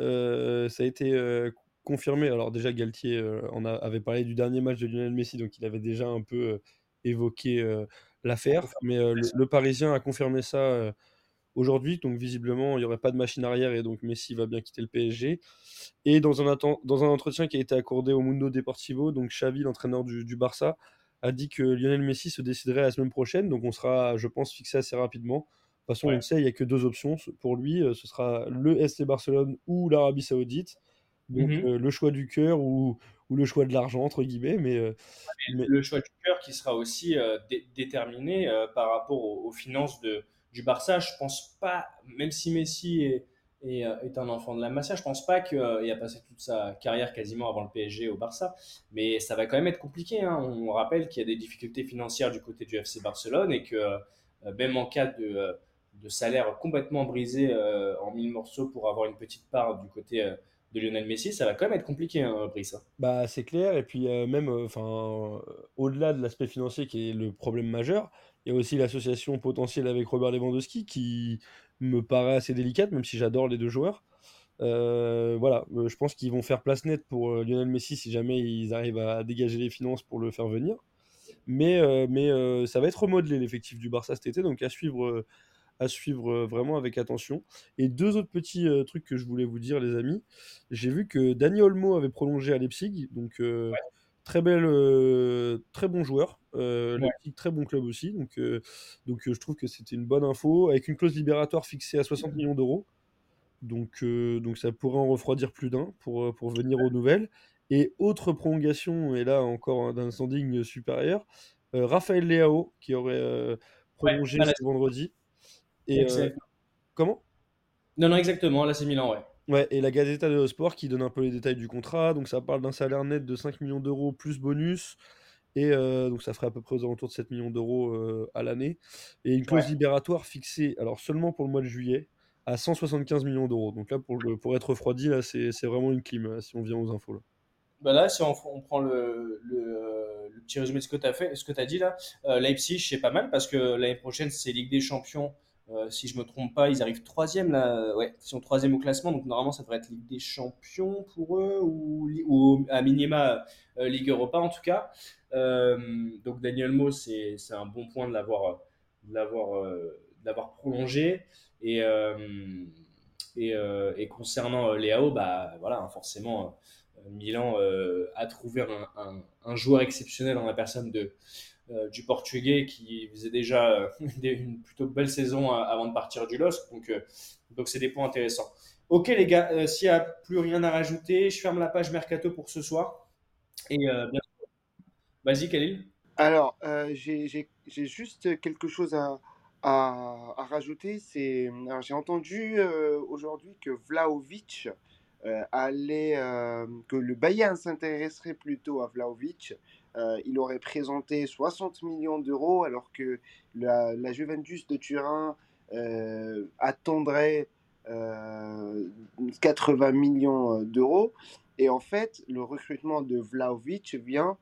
euh, ça a été euh, confirmé. Alors, déjà, Galtier on avait parlé du dernier match de Lionel Messi, donc il avait déjà un peu évoqué l'affaire. Mais le, Parisien a confirmé ça aujourd'hui. Donc, visiblement, il n'y aurait pas de machine arrière et donc Messi va bien quitter le PSG. Et dans un, dans un entretien qui a été accordé au Mundo Deportivo, donc Xavi, l'entraîneur du, du Barça, a dit que Lionel Messi se déciderait la semaine prochaine, donc on sera, je pense, fixé assez rapidement. De toute façon, on le sait, il n'y a que deux options pour lui. Euh, ce sera le SC Barcelone ou l'Arabie Saoudite. Donc mhm. euh, le choix du cœur ou, ou, le choix de l'argent, entre guillemets. Mais, euh, Le choix du cœur qui sera aussi déterminé par rapport aux, aux, finances de, du Barça. Je pense pas, même si Messi euh, est un enfant de la Masia. Je pense pas qu'il a passé toute sa carrière quasiment avant le PSG au Barça, mais ça va quand même être compliqué. Hein. On rappelle qu'il y a des difficultés financières du côté du FC Barcelone et que euh, même en cas de, de salaire complètement brisé euh, en mille morceaux pour avoir une petite part du côté de Lionel Messi, ça va quand même être compliqué, hein, Brice. Bah, c'est clair. Et puis, même, enfin, au-delà de l'aspect financier qui est le problème majeur, il y a aussi l'association potentielle avec Robert Lewandowski qui me paraît assez délicate, même si j'adore les deux joueurs. Euh, voilà, euh, je pense qu'ils vont faire place nette pour euh, Lionel Messi si jamais ils arrivent à dégager les finances pour le faire venir. Mais, mais ça va être remodelé l'effectif du Barça cet été, donc à suivre, à suivre vraiment avec attention. Et deux autres petits trucs que je voulais vous dire, les amis. J'ai vu que Dani Olmo avait prolongé à Leipzig, donc très belle, euh, très bon joueur, euh, très bon club aussi. Donc, euh, donc je trouve que c'était une bonne info avec une clause libératoire fixée à 60 millions d'euros. Donc, donc ça pourrait en refroidir plus d'un pour, pour venir aux nouvelles. Et autre prolongation, et là encore d'un standing supérieur, Raphaël Leao qui aurait prolongé ce vendredi. Et, comment? Non, non, exactement, là c'est Milan, ouais. Ouais, et la Gazzetta dello Sport qui donne un peu les détails du contrat. Donc ça parle d'un salaire net de 5 millions d'euros plus bonus. Et euh, donc ça ferait à peu près aux alentours de 7 millions d'euros euh, à l'année. Et une clause libératoire fixée, alors seulement pour le mois de juillet, à 175 millions d'euros. Donc là, pour, pour être refroidi, là, c'est vraiment une clim, si on vient aux infos. Là. Bah là, si on, prend le, le, petit résumé de ce que tu as fait, ce que tu as dit là, euh, Leipzig, c'est pas mal parce que l'année prochaine, c'est Ligue des Champions Euh, si je me trompe pas, ils arrivent troisième là. Ouais, ils troisième au classement, donc normalement ça devrait être Ligue des Champions pour eux ou, à minima euh, Ligue Europa en tout cas. Euh, donc Daniel Mo, c'est un bon point de l'avoir l'avoir prolongé et et, concernant Léao, bah voilà, hein, forcément Milan a trouvé un, un, joueur exceptionnel dans la personne de euh, du Portugais qui faisait déjà euh, [LAUGHS] une plutôt belle saison euh, avant de partir du LOSC. Donc, donc c'est des points intéressants. Ok les gars, s'il n'y a plus rien à rajouter, je ferme la page Mercato pour ce soir. Et bien vas-y Khalil. Alors, j'ai juste quelque chose à, à, rajouter. C'est, j'ai entendu aujourd'hui que Vlaovic allait, que le Bayern s'intéresserait plutôt à Vlaovic euh, il aurait présenté 60 millions d'euros alors que la, Juventus de Turin euh, attendrait 80 euh, millions d'euros. Et en fait, le recrutement de Vlaovic vient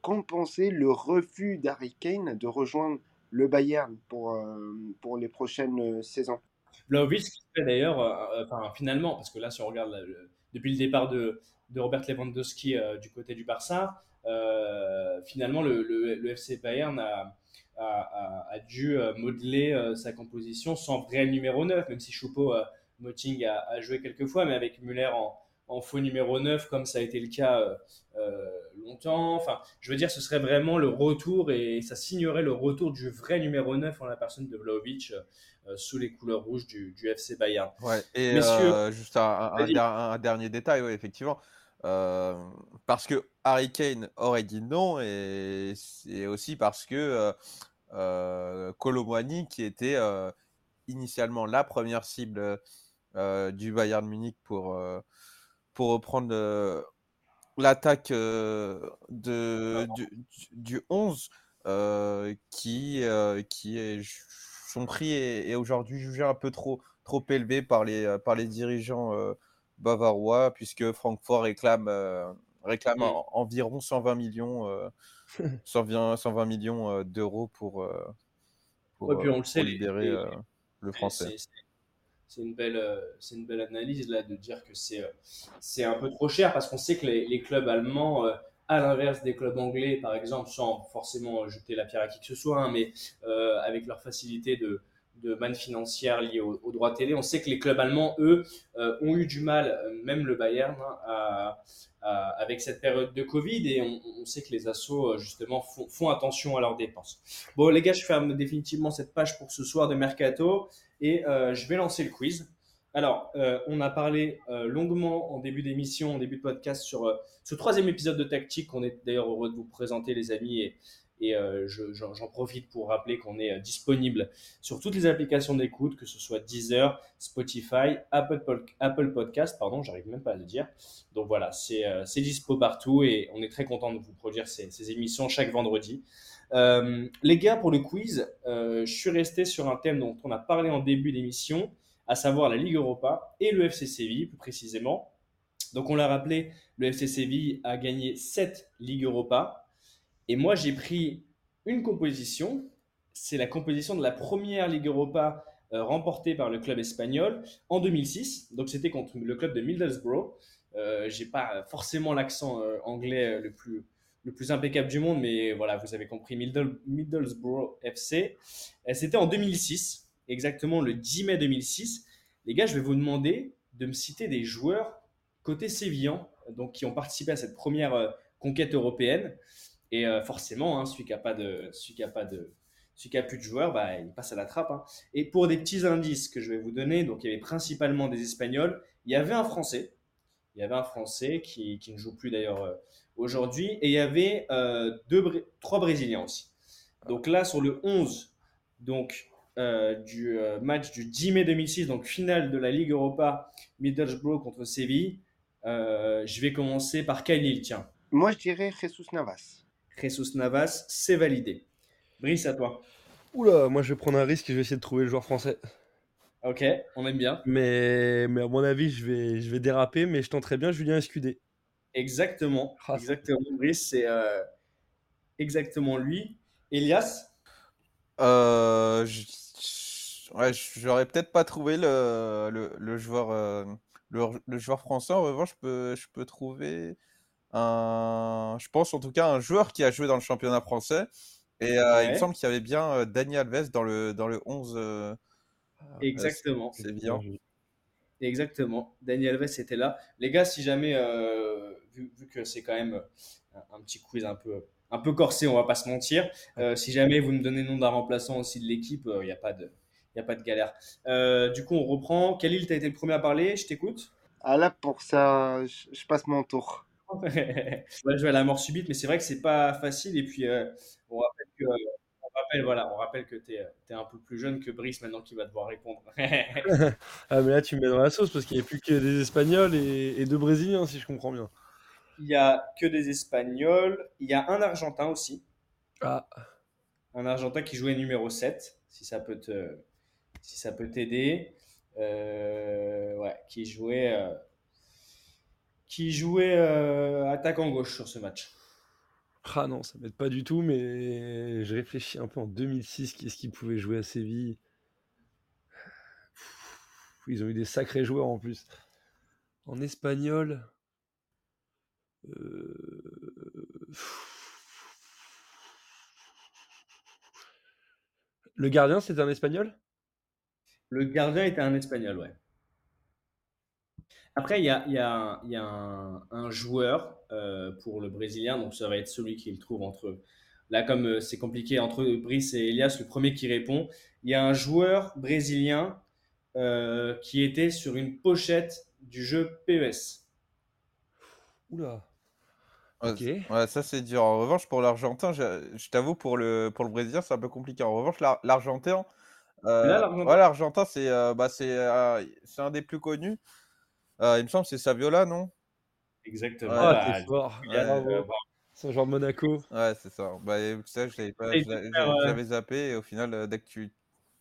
compenser le refus d'Harry Kane de rejoindre le Bayern pour, pour les prochaines saisons. Vlaovic, d'ailleurs, enfin, finalement, parce que là, si on regarde depuis le départ de, Robert Lewandowski du côté du Barça, finalement, le, FC Bayern a, a, dû euh, modeler euh, sa composition sans vrai numéro 9, même si Choupo Moting a, joué quelques fois, mais avec Muller en, en, faux numéro 9, comme ça a été le cas longtemps. Enfin, je veux dire, ce serait vraiment le retour et ça signerait le retour du vrai numéro 9 en la personne de Vlaovic sous les couleurs rouges du, FC Bayern. Ouais, et Messieurs, juste un, dernier détail, ouais, effectivement. Euh, parce que Harry Kane aurait dit non et c'est aussi parce que euh, euh qui était euh, initialement la première cible du Bayern Munich pour, pour reprendre l'attaque du, du, 11, qui, qui est, son prix est, est aujourd'hui jugé un peu trop, trop élevé par les, par les dirigeants bavarois, puisque Francfort réclame, euh, réclame environ 120 millions, [LAUGHS] 120, 120 millions euh, d'euros pour, euh, puis on le sait, libérer le français. C'est une belle, c'est une belle analyse là de dire que c'est, c'est un peu trop cher parce qu'on sait que les, les clubs allemands à l'inverse des clubs anglais, par exemple, sans forcément jeter la pierre à qui que ce soit, hein, mais avec leur facilité de, de manne financière liée aux au droits télé. On sait que les clubs allemands, eux, euh, ont eu du mal, euh, même le Bayern, hein, avec cette période de Covid et on, sait que les assos, euh, justement, font, attention à leurs dépenses. Bon, les gars, je ferme définitivement cette page pour ce soir de Mercato et je vais lancer le quiz. Alors, on a parlé longuement en début d'émission, en début de podcast sur ce troisième épisode de Tactique qu'on est d'ailleurs heureux de vous présenter, les amis, et euh, j'en profite pour rappeler qu'on est euh, disponible sur toutes les applications d'écoute, que ce soit Deezer, Spotify, Apple, Apple Podcast, pardon, j'arrive même pas à le dire. Donc voilà, euh, c'est dispo partout et on est très content de vous produire ces, émissions chaque vendredi. les gars, pour le quiz, je suis resté sur un thème dont on a parlé en début d'émission, à savoir la Ligue Europa et le FC Séville plus précisément. Donc on l'a rappelé, le FC Séville a gagné 7 Ligues Europa, et moi, j'ai pris une composition. C'est la composition de la première Ligue Europa euh, remportée par le club espagnol en 2006. Donc, c'était contre le club de Middlesbrough. Euh, j'ai pas forcément l'accent euh, anglais le plus, le plus impeccable du monde, mais voilà, vous avez compris, Middlesbrough FC. C'était en 2006, exactement le 10 mai 2006. Les gars, je vais vous demander de me citer des joueurs côté sévillan, donc qui ont participé à cette première euh, conquête européenne. Et euh, forcément, hein, celui qui n'a pas de, celui qui a pas de, celui qui a plus de joueurs, bah, il passe à la trappe. Hein. Et pour des petits indices que je vais vous donner, donc il y avait principalement des Espagnols, il y avait un Français, il y avait un Français qui, qui ne joue plus d'ailleurs euh, aujourd'hui, et il y avait euh, deux, trois Brésiliens aussi. Donc là, sur le 11, donc du match du 10 mai 2006, donc finale de la Ligue Europa, Middlesbrough contre Séville, je vais commencer par Kyle tiens. Moi, je dirais Jesus Navas. Jesus Navas, c'est validé. Brice, à toi. Oula, moi je vais prendre un risque et je vais essayer de trouver le joueur français. Ok, on aime bien. Mais, mais à mon avis, je vais, je vais déraper, mais je tenterai bien Julien Escudé. Exactement, ah, exactement. Brice, c'est euh, exactement lui. Elias? Euh, Ouais, j'aurais peut-être pas trouvé le, le, le joueur, euh, le, le joueur français. En revanche, je peux, je peux trouver un, je pense en tout cas un joueur qui a joué dans le championnat français. Et euh, il me semble qu'il y avait bien euh, Dani Alves dans le, dans le 11. euh, euh, exactement. c'est Bien. Exactement. Daniel Alves était là. Les gars, si jamais, euh, vu, vu que c'est quand même un, un petit quiz un peu, un peu corsé, on va pas se mentir, euh, si jamais vous me donnez le nom d'un remplaçant aussi de l'équipe, il n'y a pas de, y a pas de galère. Euh, du coup, on reprend. Khalil, tu as été le premier à parler, je t'écoute. Ah là, pour ça, je, je passe mon tour. On va jouer à la mort subite, mais c'est vrai que c'est pas facile. Et puis, euh, on rappelle que, on rappelle, voilà, on rappelle que tu es, un peu plus jeune que Brice maintenant qui va devoir répondre. [LAUGHS] Ah, mais là, tu me mets dans la sauce parce qu'il n'y a plus que des Espagnols et, et deux Brésiliens, si je comprends bien. Il y a que des Espagnols. Il y a un Argentin aussi. Ah, Un Argentin qui jouait numéro 7, si ça peut te, si ça peut t'aider. Euh, ouais, qui jouait, euh, qui jouait euh, attaquant gauche sur ce match. ah non, ça m'aide pas du tout, mais je réfléchis un peu en 2006, qui est-ce qui pouvait jouer à Séville? Ils ont eu des sacrés joueurs en plus. En espagnol. euh, Le gardien, c'était un espagnol? Le gardien était un Espagnol, ouais. Après, il y a, il y a il y a un- un joueur euh, pour le Brésilien, donc ça va être celui qui le trouve entre. Là, comme euh, c'est compliqué entre Brice et Elias, le premier qui répond, il y a un joueur brésilien euh, qui était sur une pochette du jeu PES. Oula. Ok. ouais, ça c'est dur. En revanche, pour l'Argentin, je, je t'avoue, pour le, pour le Brésilien, c'est un peu compliqué. En revanche, l'Ar- l'Argentin, euh, l'Argentin. ouais, euh, bah, euh, c'est un des plus connus. Euh, il me semble que c'est Saviola, non? Exactement. Ouais, Ah, Bah, t'es fort. Bon, C'est un joueur de Monaco. Ouais, c'est ça. Bah, sais, je l'avais pas, je je- euh, j'avais zappé et au final, euh, dès que tu,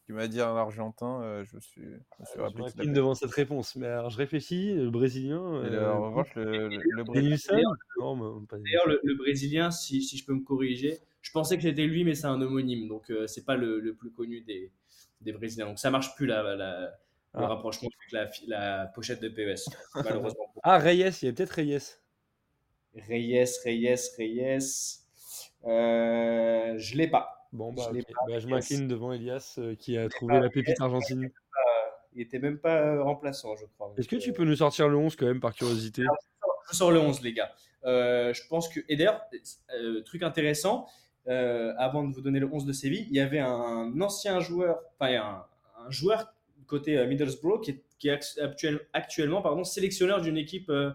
tu m'as dit un Argentin, je me suis, je me suis Je rappelé m'incline c'était- devant cette réponse. Mais alors, je réfléchis, le Brésilien. Et le- euh, en revanche, le, le, le Brésilien. D'ailleurs- Non, mais pas D'ailleurs, le, le Brésilien, si, si je peux me corriger, je pensais que c'était lui, mais c'est un homonyme, donc euh, c'est pas le, le plus connu des, des Brésiliens. Donc ça marche plus la, la- le Ah. rapprochement avec la, pochette de PES, malheureusement. [LAUGHS] Ah, Reyes, il y avait peut-être Reyes. Reyes, Reyes, Reyes. Euh, je l'ai pas. Bon, bah, Je Bah, je m'incline devant Elias euh, qui a trouvé la pépite argentine. Il était même pas euh, remplaçant, je crois. Est-ce que tu euh, peux nous sortir le 11 quand même par curiosité? Je sors le 11, les gars. Je pense que. Et d'ailleurs, truc intéressant, avant de vous donner le 11 de Séville, il y avait un ancien joueur, enfin, un, un joueur côté euh, Middlesbrough qui est, qui est act- actuel- actuellement pardon, sélectionneur d'une équipe, euh,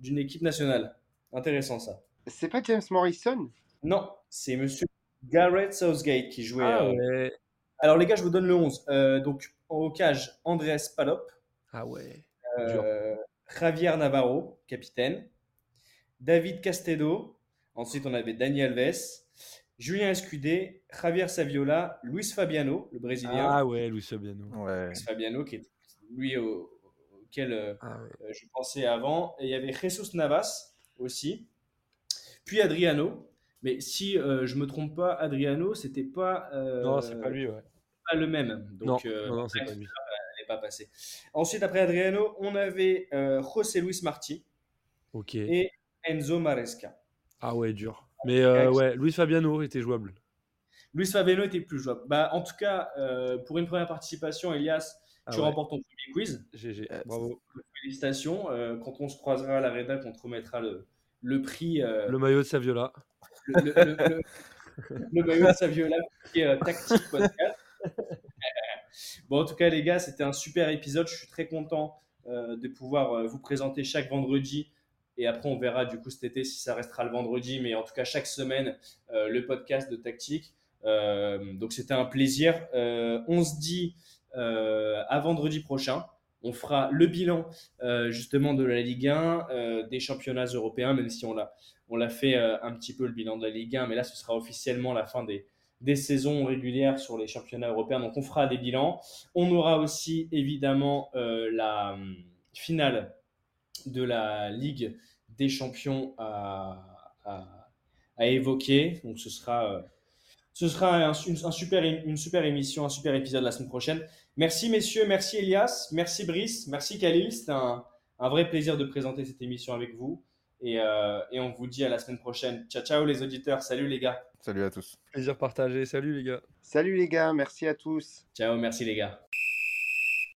d'une équipe nationale. Intéressant ça. C'est pas James Morrison? Non, c'est monsieur Gareth Southgate qui jouait. Ah euh, ouais. Alors, les gars, je vous donne le 11. Euh, donc, au cage, Andrés Palop. Ah ouais. Euh, Javier Navarro, capitaine. David Castedo. Ensuite, on avait Dani Alves. Julien Escudé, Javier Saviola, Luis Fabiano, le Brésilien. Ah ouais, Luis Fabiano. Ouais. Luis Fabiano, qui est lui au- auquel euh, Ah ouais. euh, je pensais avant. Et il y avait Jesus Navas aussi. Puis Adriano. Mais si euh, je me trompe pas, Adriano, c'était pas, euh, Non, c'est pas lui, ouais. pas le même. Donc, non, euh, non, non, c'est pas lui. elle n'est pas passée. Ensuite, après Adriano, on avait euh, José Luis Marti Ok. et Enzo Maresca. Ah ouais, dur. Mais euh, ouais, Luis Fabiano était jouable. Luis Fabiano était plus jouable. Bah, en tout cas, euh, pour une première participation, Elias, Ah tu ouais. remportes ton premier quiz. GG, Euh, bravo. Félicitations. Euh, quand on se croisera à la rédac, on te remettra le, le prix, Le maillot de Saviola. le, le- maillot de Saviola, qui est Tactique Podcast. [LAUGHS] bon, en tout cas, les gars, c'était un super épisode. Je suis très content de pouvoir vous présenter chaque vendredi. Et après, on verra du coup cet été si ça restera le vendredi. Mais en tout cas, chaque semaine, euh, le podcast de Tactique. Euh, donc, c'était un plaisir. Euh, on se dit à vendredi prochain. On fera le bilan justement de la Ligue 1, euh, des championnats européens, même si on l'a on l'a fait un petit peu le bilan de la Ligue 1, mais là, ce sera officiellement la fin des, des saisons régulières sur les championnats européens. Donc, on fera des bilans. On aura aussi, évidemment, la hum, finale de la Ligue des champions à, à- à évoquer. Donc, ce sera, euh, ce sera un, une, un super, une super émission, un super épisode la semaine prochaine. Merci messieurs, merci Elias, merci Brice, merci Khalil. C'était un, un, vrai plaisir de présenter cette émission avec vous. Et, euh, et, on vous dit à la semaine prochaine. Ciao, ciao les auditeurs. Salut les gars. Salut à tous. Plaisir partagé. Salut les gars. Salut les gars. Merci à tous. Ciao, merci les gars.